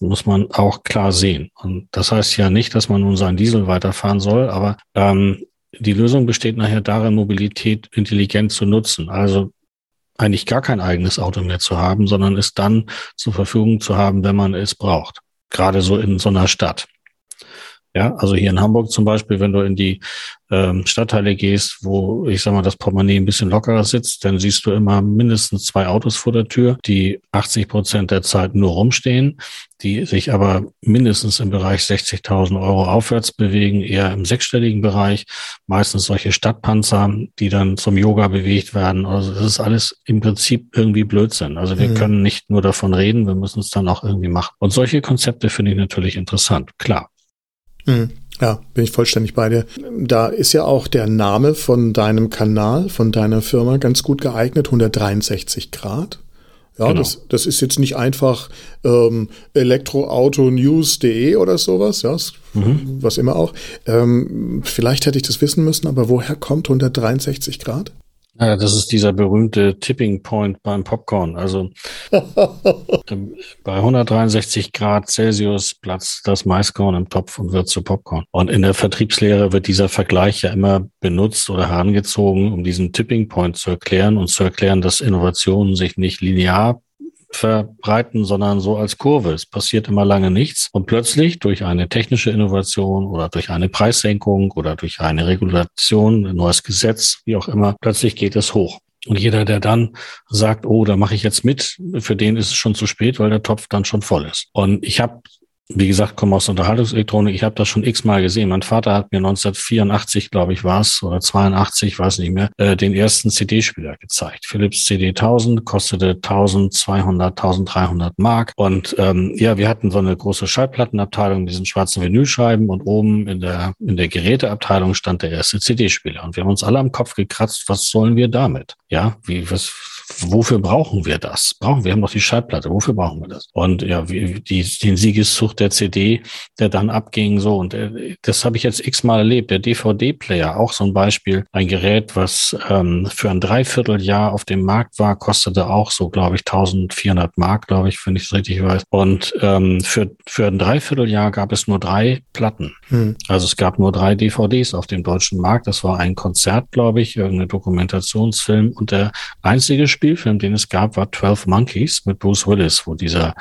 Muss man auch klar sehen. Und das heißt ja nicht, dass man nun seinen Diesel weiterfahren soll, aber ähm, die Lösung besteht nachher darin, Mobilität intelligent zu nutzen. Also eigentlich gar kein eigenes Auto mehr zu haben, sondern es dann zur Verfügung zu haben, wenn man es braucht. Gerade so in so einer Stadt. Ja, also hier in Hamburg zum Beispiel, wenn du in die ähm, Stadtteile gehst, wo ich sag mal das Portemonnaie ein bisschen lockerer sitzt, dann siehst du immer mindestens zwei Autos vor der Tür, die 80 Prozent der Zeit nur rumstehen, die sich aber mindestens im Bereich 60.000 Euro aufwärts bewegen, eher im sechsstelligen Bereich, meistens solche Stadtpanzer, die dann zum Yoga bewegt werden. Also das ist alles im Prinzip irgendwie Blödsinn. Also wir mhm. können nicht nur davon reden, wir müssen es dann auch irgendwie machen. Und solche Konzepte finde ich natürlich interessant, klar. Mhm. Ja, bin ich vollständig bei dir. Da ist ja auch der Name von deinem Kanal, von deiner Firma ganz gut geeignet, 163 Grad. Ja, genau. das, das ist jetzt nicht einfach ähm, elektroautonews.de oder sowas, ja, mhm. was immer auch. Ähm, vielleicht hätte ich das wissen müssen, aber woher kommt 163 Grad? Ja, das ist dieser berühmte Tipping Point beim Popcorn. Also bei 163 Grad Celsius platzt das Maiskorn im Topf und wird zu Popcorn. Und in der Vertriebslehre wird dieser Vergleich ja immer benutzt oder herangezogen, um diesen Tipping Point zu erklären und zu erklären, dass Innovationen sich nicht linear verbreiten, sondern so als Kurve. Es passiert immer lange nichts und plötzlich durch eine technische Innovation oder durch eine Preissenkung oder durch eine Regulation, ein neues Gesetz, wie auch immer, plötzlich geht es hoch. Und jeder, der dann sagt, oh, da mache ich jetzt mit, für den ist es schon zu spät, weil der Topf dann schon voll ist. Und ich habe wie gesagt, komme aus Unterhaltungselektronik. Ich habe das schon x-mal gesehen. Mein Vater hat mir 1984, glaube ich, war es, oder 82, weiß nicht mehr, äh, den ersten CD-Spieler gezeigt. Philips CD 1000 kostete 1200, 1300 Mark. Und ähm, ja, wir hatten so eine große Schallplattenabteilung, diesen schwarzen Vinylscheiben und oben in der, in der Geräteabteilung stand der erste CD-Spieler. Und wir haben uns alle am Kopf gekratzt, was sollen wir damit? Ja, wie, was, wofür brauchen wir das? Brauchen wir haben doch die Schallplatte, wofür brauchen wir das? Und ja, wie, die, den Siegeszug der CD, der dann abging, so und äh, das habe ich jetzt x-mal erlebt. Der DVD-Player, auch so ein Beispiel, ein Gerät, was ähm, für ein Dreivierteljahr auf dem Markt war, kostete auch so, glaube ich, 1400 Mark, glaube ich, wenn ich es richtig weiß. Und ähm, für für ein Dreivierteljahr gab es nur drei Platten. Hm. Also es gab nur drei DVDs auf dem deutschen Markt. Das war ein Konzert, glaube ich, irgendein Dokumentationsfilm und der einzige Spielfilm, den es gab, war 12 Monkeys mit Bruce Willis, wo dieser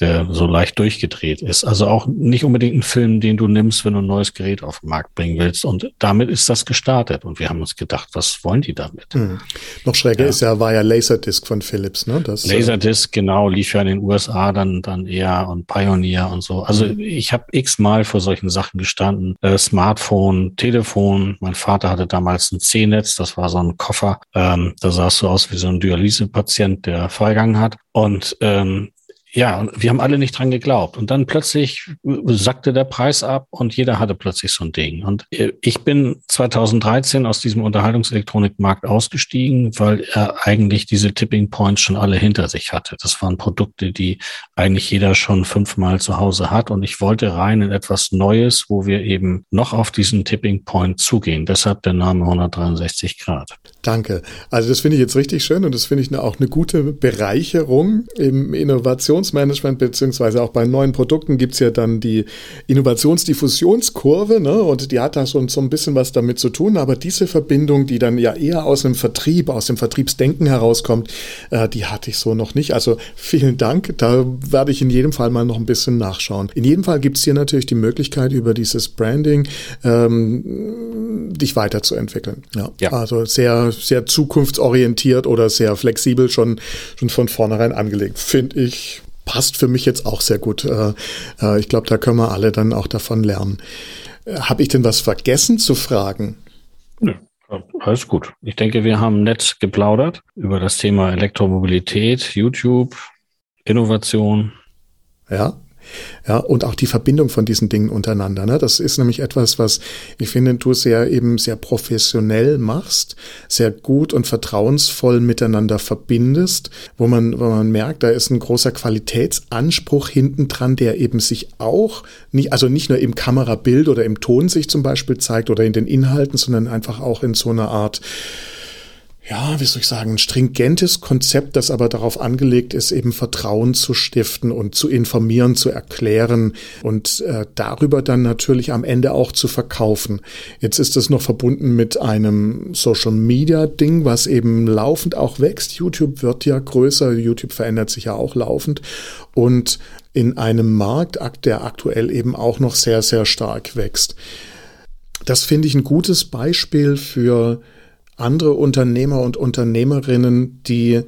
der so leicht durchgedreht ist. Also auch nicht unbedingt ein Film, den du nimmst, wenn du ein neues Gerät auf den Markt bringen willst. Und damit ist das gestartet. Und wir haben uns gedacht, was wollen die damit? Hm. Noch schräger ja. ist ja, war ja Laserdisc von Philips, ne? Das, äh, Laserdisc, genau, lief ja in den USA dann, dann eher und Pioneer und so. Also hm. ich habe x-mal vor solchen Sachen gestanden. Äh, Smartphone, Telefon. Mein Vater hatte damals ein C-Netz, das war so ein Koffer. Ähm, da sahst du aus wie so ein Dialysepatient, der Freigang hat. Und ähm, ja, wir haben alle nicht dran geglaubt. Und dann plötzlich sackte der Preis ab und jeder hatte plötzlich so ein Ding. Und äh, ich bin 2013 aus diesem Unterhaltungselektronikmarkt ausgestiegen, weil er eigentlich diese Tipping Points schon alle hinter sich hatte. Das waren Produkte, die eigentlich jeder schon fünfmal zu Hause hat. Und ich wollte rein in etwas Neues, wo wir eben noch auf diesen Tipping Point zugehen. Deshalb der Name 163 Grad. Danke. Also das finde ich jetzt richtig schön und das finde ich auch eine gute Bereicherung im Innovationsmanagement beziehungsweise auch bei neuen Produkten gibt es ja dann die Innovationsdiffusionskurve ne? und die hat da schon so ein bisschen was damit zu tun, aber diese Verbindung, die dann ja eher aus dem Vertrieb, aus dem Vertriebsdenken herauskommt, äh, die hatte ich so noch nicht. Also vielen Dank, da werde ich in jedem Fall mal noch ein bisschen nachschauen. In jedem Fall gibt es hier natürlich die Möglichkeit über dieses Branding ähm, dich weiterzuentwickeln. Ja. ja. Also sehr sehr zukunftsorientiert oder sehr flexibel schon, schon von vornherein angelegt. Finde ich, passt für mich jetzt auch sehr gut. Äh, äh, ich glaube, da können wir alle dann auch davon lernen. Äh, Habe ich denn was vergessen zu fragen? Nö. Alles gut. Ich denke, wir haben nett geplaudert über das Thema Elektromobilität, YouTube, Innovation. Ja, ja, und auch die Verbindung von diesen Dingen untereinander. Ne? Das ist nämlich etwas, was ich finde, du sehr eben sehr professionell machst, sehr gut und vertrauensvoll miteinander verbindest, wo man, wo man merkt, da ist ein großer Qualitätsanspruch hinten dran, der eben sich auch nicht, also nicht nur im Kamerabild oder im Ton sich zum Beispiel zeigt oder in den Inhalten, sondern einfach auch in so einer Art ja, wie soll ich sagen, ein stringentes Konzept, das aber darauf angelegt ist, eben Vertrauen zu stiften und zu informieren, zu erklären und äh, darüber dann natürlich am Ende auch zu verkaufen. Jetzt ist das noch verbunden mit einem Social Media Ding, was eben laufend auch wächst. YouTube wird ja größer, YouTube verändert sich ja auch laufend und in einem Markt, der aktuell eben auch noch sehr, sehr stark wächst. Das finde ich ein gutes Beispiel für andere Unternehmer und Unternehmerinnen, die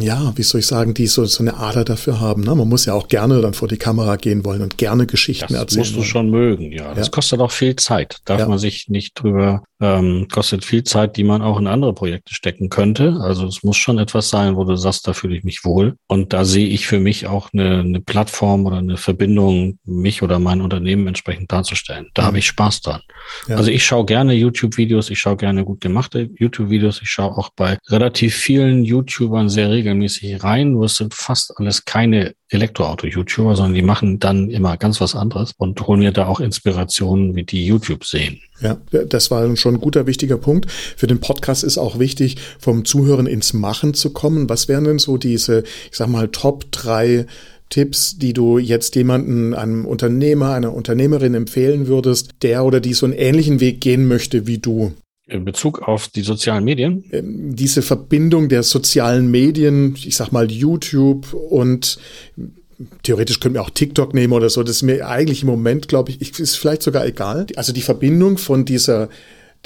ja, wie soll ich sagen, die so, so eine Ader dafür haben. Ne? Man muss ja auch gerne dann vor die Kamera gehen wollen und gerne Geschichten das erzählen. Das musst du schon mögen, ja. Das ja. kostet auch viel Zeit. Darf ja. man sich nicht drüber ähm, kostet viel Zeit, die man auch in andere Projekte stecken könnte. Also es muss schon etwas sein, wo du sagst, da fühle ich mich wohl. Und da sehe ich für mich auch eine, eine Plattform oder eine Verbindung, mich oder mein Unternehmen entsprechend darzustellen. Da mhm. habe ich Spaß dran. Ja. Also ich schaue gerne YouTube-Videos, ich schaue gerne gut gemachte YouTube-Videos, ich schaue auch bei relativ vielen YouTubern sehr regelmäßig rein. Nur es sind fast alles keine Elektroauto-YouTuber, sondern die machen dann immer ganz was anderes und holen mir da auch Inspirationen, wie die YouTube sehen. Ja, das war schon ein guter, wichtiger Punkt. Für den Podcast ist auch wichtig, vom Zuhören ins Machen zu kommen. Was wären denn so diese, ich sag mal, Top drei Tipps, die du jetzt jemanden, einem Unternehmer, einer Unternehmerin empfehlen würdest, der oder die so einen ähnlichen Weg gehen möchte wie du? In Bezug auf die sozialen Medien? Ähm, diese Verbindung der sozialen Medien, ich sag mal YouTube und theoretisch könnten wir auch TikTok nehmen oder so. Das ist mir eigentlich im Moment, glaube ich, ist vielleicht sogar egal. Also die Verbindung von dieser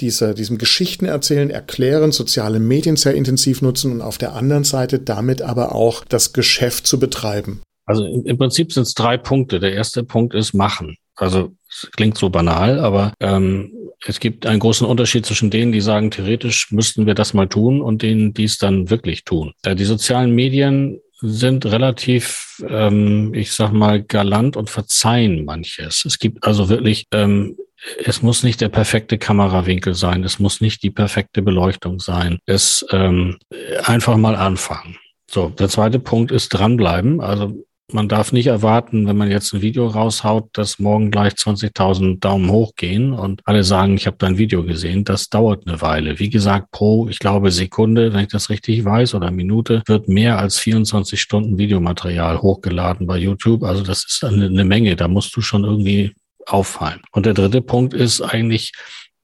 dieser, diesem Geschichten erzählen, erklären, soziale Medien sehr intensiv nutzen und auf der anderen Seite damit aber auch das Geschäft zu betreiben. Also im, im Prinzip sind es drei Punkte. Der erste Punkt ist machen. Also es klingt so banal, aber ähm, es gibt einen großen Unterschied zwischen denen, die sagen, theoretisch müssten wir das mal tun und denen, die es dann wirklich tun. Die sozialen Medien sind relativ, ähm, ich sag mal, galant und verzeihen manches. Es gibt also wirklich, ähm, es muss nicht der perfekte Kamerawinkel sein, es muss nicht die perfekte Beleuchtung sein. Es ähm, einfach mal anfangen. So, der zweite Punkt ist dranbleiben. Also man darf nicht erwarten, wenn man jetzt ein Video raushaut, dass morgen gleich 20.000 Daumen hoch gehen und alle sagen, ich habe dein Video gesehen. Das dauert eine Weile. Wie gesagt, pro, ich glaube, Sekunde, wenn ich das richtig weiß, oder Minute, wird mehr als 24 Stunden Videomaterial hochgeladen bei YouTube. Also das ist eine, eine Menge. Da musst du schon irgendwie auffallen. Und der dritte Punkt ist eigentlich,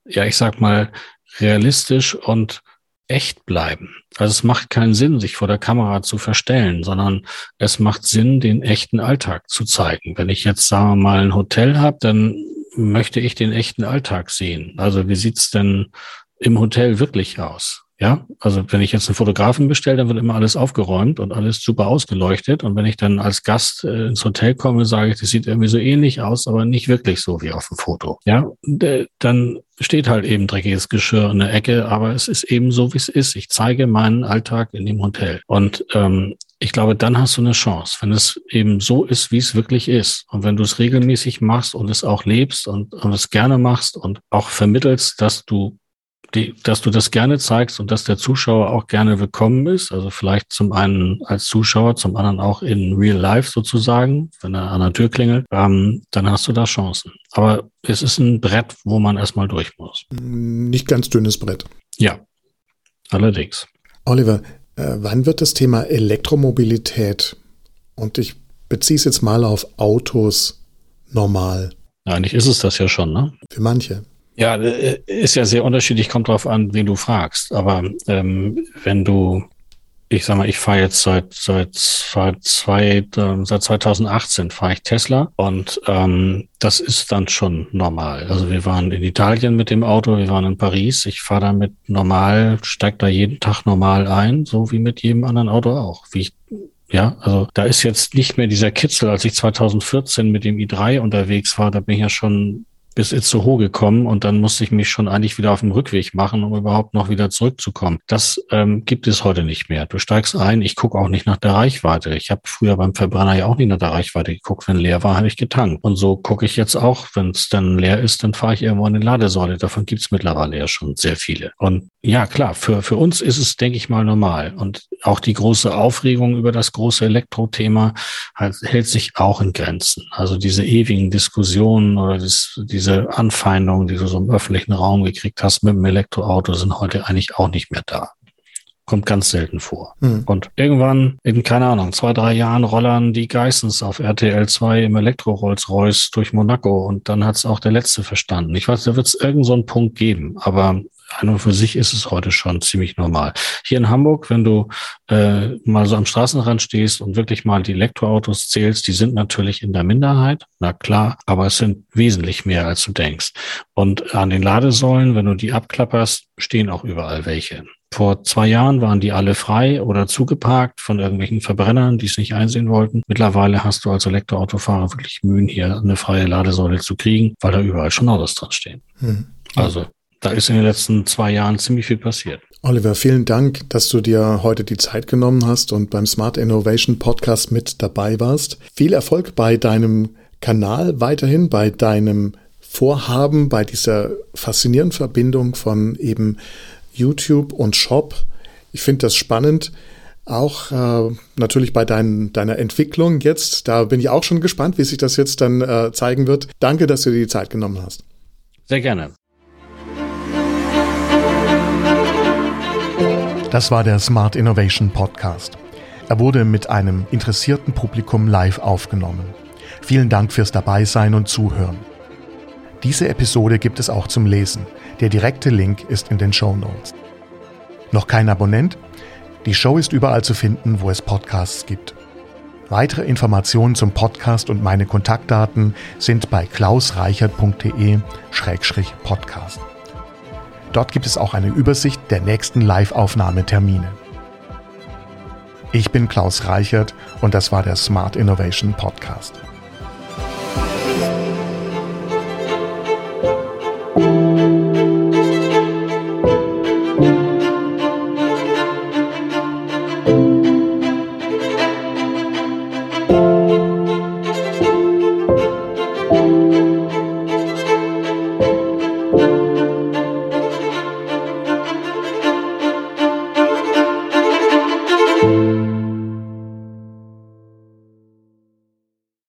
ja, ich sag mal, realistisch und echt bleiben. Also es macht keinen Sinn, sich vor der Kamera zu verstellen, sondern es macht Sinn, den echten Alltag zu zeigen. Wenn ich jetzt, sagen wir mal, ein Hotel habe, dann möchte ich den echten Alltag sehen. Also wie sieht's denn im Hotel wirklich aus? Ja, also wenn ich jetzt einen Fotografen bestelle, dann wird immer alles aufgeräumt und alles super ausgeleuchtet. Und wenn ich dann als Gast äh, ins Hotel komme, sage ich, das sieht irgendwie so ähnlich aus, aber nicht wirklich so wie auf dem Foto. Ja, dann steht halt eben dreckiges Geschirr in der Ecke, aber es ist eben so, wie es ist. Ich zeige meinen Alltag in dem Hotel. Und ähm, ich glaube, dann hast du eine Chance, wenn es eben so ist, wie es wirklich ist. Und wenn du es regelmäßig machst und es auch lebst und, und es gerne machst und auch vermittelst, dass du die, dass du das gerne zeigst und dass der Zuschauer auch gerne willkommen ist. Also vielleicht zum einen als Zuschauer, zum anderen auch in Real Life sozusagen, wenn er an der Tür klingelt, ähm, dann hast du da Chancen. Aber es ist ein Brett, wo man erstmal durch muss. Nicht ganz dünnes Brett. Ja, allerdings. Oliver, äh, wann wird das Thema Elektromobilität und ich beziehe es jetzt mal auf Autos normal? Eigentlich ist es das ja schon, ne? Für manche. Ja, äh, ist ja sehr unterschiedlich, kommt drauf an, wen du fragst. Aber ähm, wenn du, ich sag mal, ich fahre jetzt seit seit seit, zwei, seit 2018 fahre ich Tesla und ähm, das ist dann schon normal. Also wir waren in Italien mit dem Auto, wir waren in Paris. Ich fahre damit normal, steige da jeden Tag normal ein, so wie mit jedem anderen Auto auch. Wie ich ja, also da ist jetzt nicht mehr dieser Kitzel, als ich 2014 mit dem i3 unterwegs war, da bin ich ja schon bis Itzehoe gekommen und dann musste ich mich schon eigentlich wieder auf dem Rückweg machen, um überhaupt noch wieder zurückzukommen. Das ähm, gibt es heute nicht mehr. Du steigst ein, ich gucke auch nicht nach der Reichweite. Ich habe früher beim Verbrenner ja auch nicht nach der Reichweite geguckt. Wenn leer war, habe ich getankt. Und so gucke ich jetzt auch, wenn es dann leer ist, dann fahre ich irgendwo in eine Ladesäule. Davon gibt es mittlerweile ja schon sehr viele. Und ja, klar, für, für uns ist es, denke ich mal, normal. Und auch die große Aufregung über das große Elektrothema halt, hält sich auch in Grenzen. Also diese ewigen Diskussionen oder das, diese diese Anfeindungen, die du so im öffentlichen Raum gekriegt hast mit dem Elektroauto, sind heute eigentlich auch nicht mehr da. Kommt ganz selten vor. Mhm. Und irgendwann, in, keine Ahnung, zwei, drei Jahren rollern die Geissens auf RTL 2 im Elektro-Rolls-Royce durch Monaco und dann hat es auch der Letzte verstanden. Ich weiß, da wird es irgend so einen Punkt geben, aber an und für sich ist es heute schon ziemlich normal. Hier in Hamburg, wenn du äh, mal so am Straßenrand stehst und wirklich mal die Elektroautos zählst, die sind natürlich in der Minderheit, na klar, aber es sind wesentlich mehr, als du denkst. Und an den Ladesäulen, wenn du die abklapperst, stehen auch überall welche. Vor zwei Jahren waren die alle frei oder zugeparkt von irgendwelchen Verbrennern, die es nicht einsehen wollten. Mittlerweile hast du als Elektroautofahrer wirklich Mühen, hier eine freie Ladesäule zu kriegen, weil da überall schon Autos dran stehen. Hm. Also da ist in den letzten zwei Jahren ziemlich viel passiert. Oliver, vielen Dank, dass du dir heute die Zeit genommen hast und beim Smart Innovation Podcast mit dabei warst. Viel Erfolg bei deinem Kanal weiterhin, bei deinem Vorhaben, bei dieser faszinierenden Verbindung von eben YouTube und Shop. Ich finde das spannend. Auch äh, natürlich bei dein, deiner Entwicklung jetzt. Da bin ich auch schon gespannt, wie sich das jetzt dann äh, zeigen wird. Danke, dass du dir die Zeit genommen hast. Sehr gerne. Das war der Smart Innovation Podcast. Er wurde mit einem interessierten Publikum live aufgenommen. Vielen Dank fürs Dabeisein und Zuhören. Diese Episode gibt es auch zum Lesen. Der direkte Link ist in den Show Notes. Noch kein Abonnent? Die Show ist überall zu finden, wo es Podcasts gibt. Weitere Informationen zum Podcast und meine Kontaktdaten sind bei klausreichert.de-podcast. Dort gibt es auch eine Übersicht der nächsten Live-Aufnahmetermine. Ich bin Klaus Reichert und das war der Smart Innovation Podcast.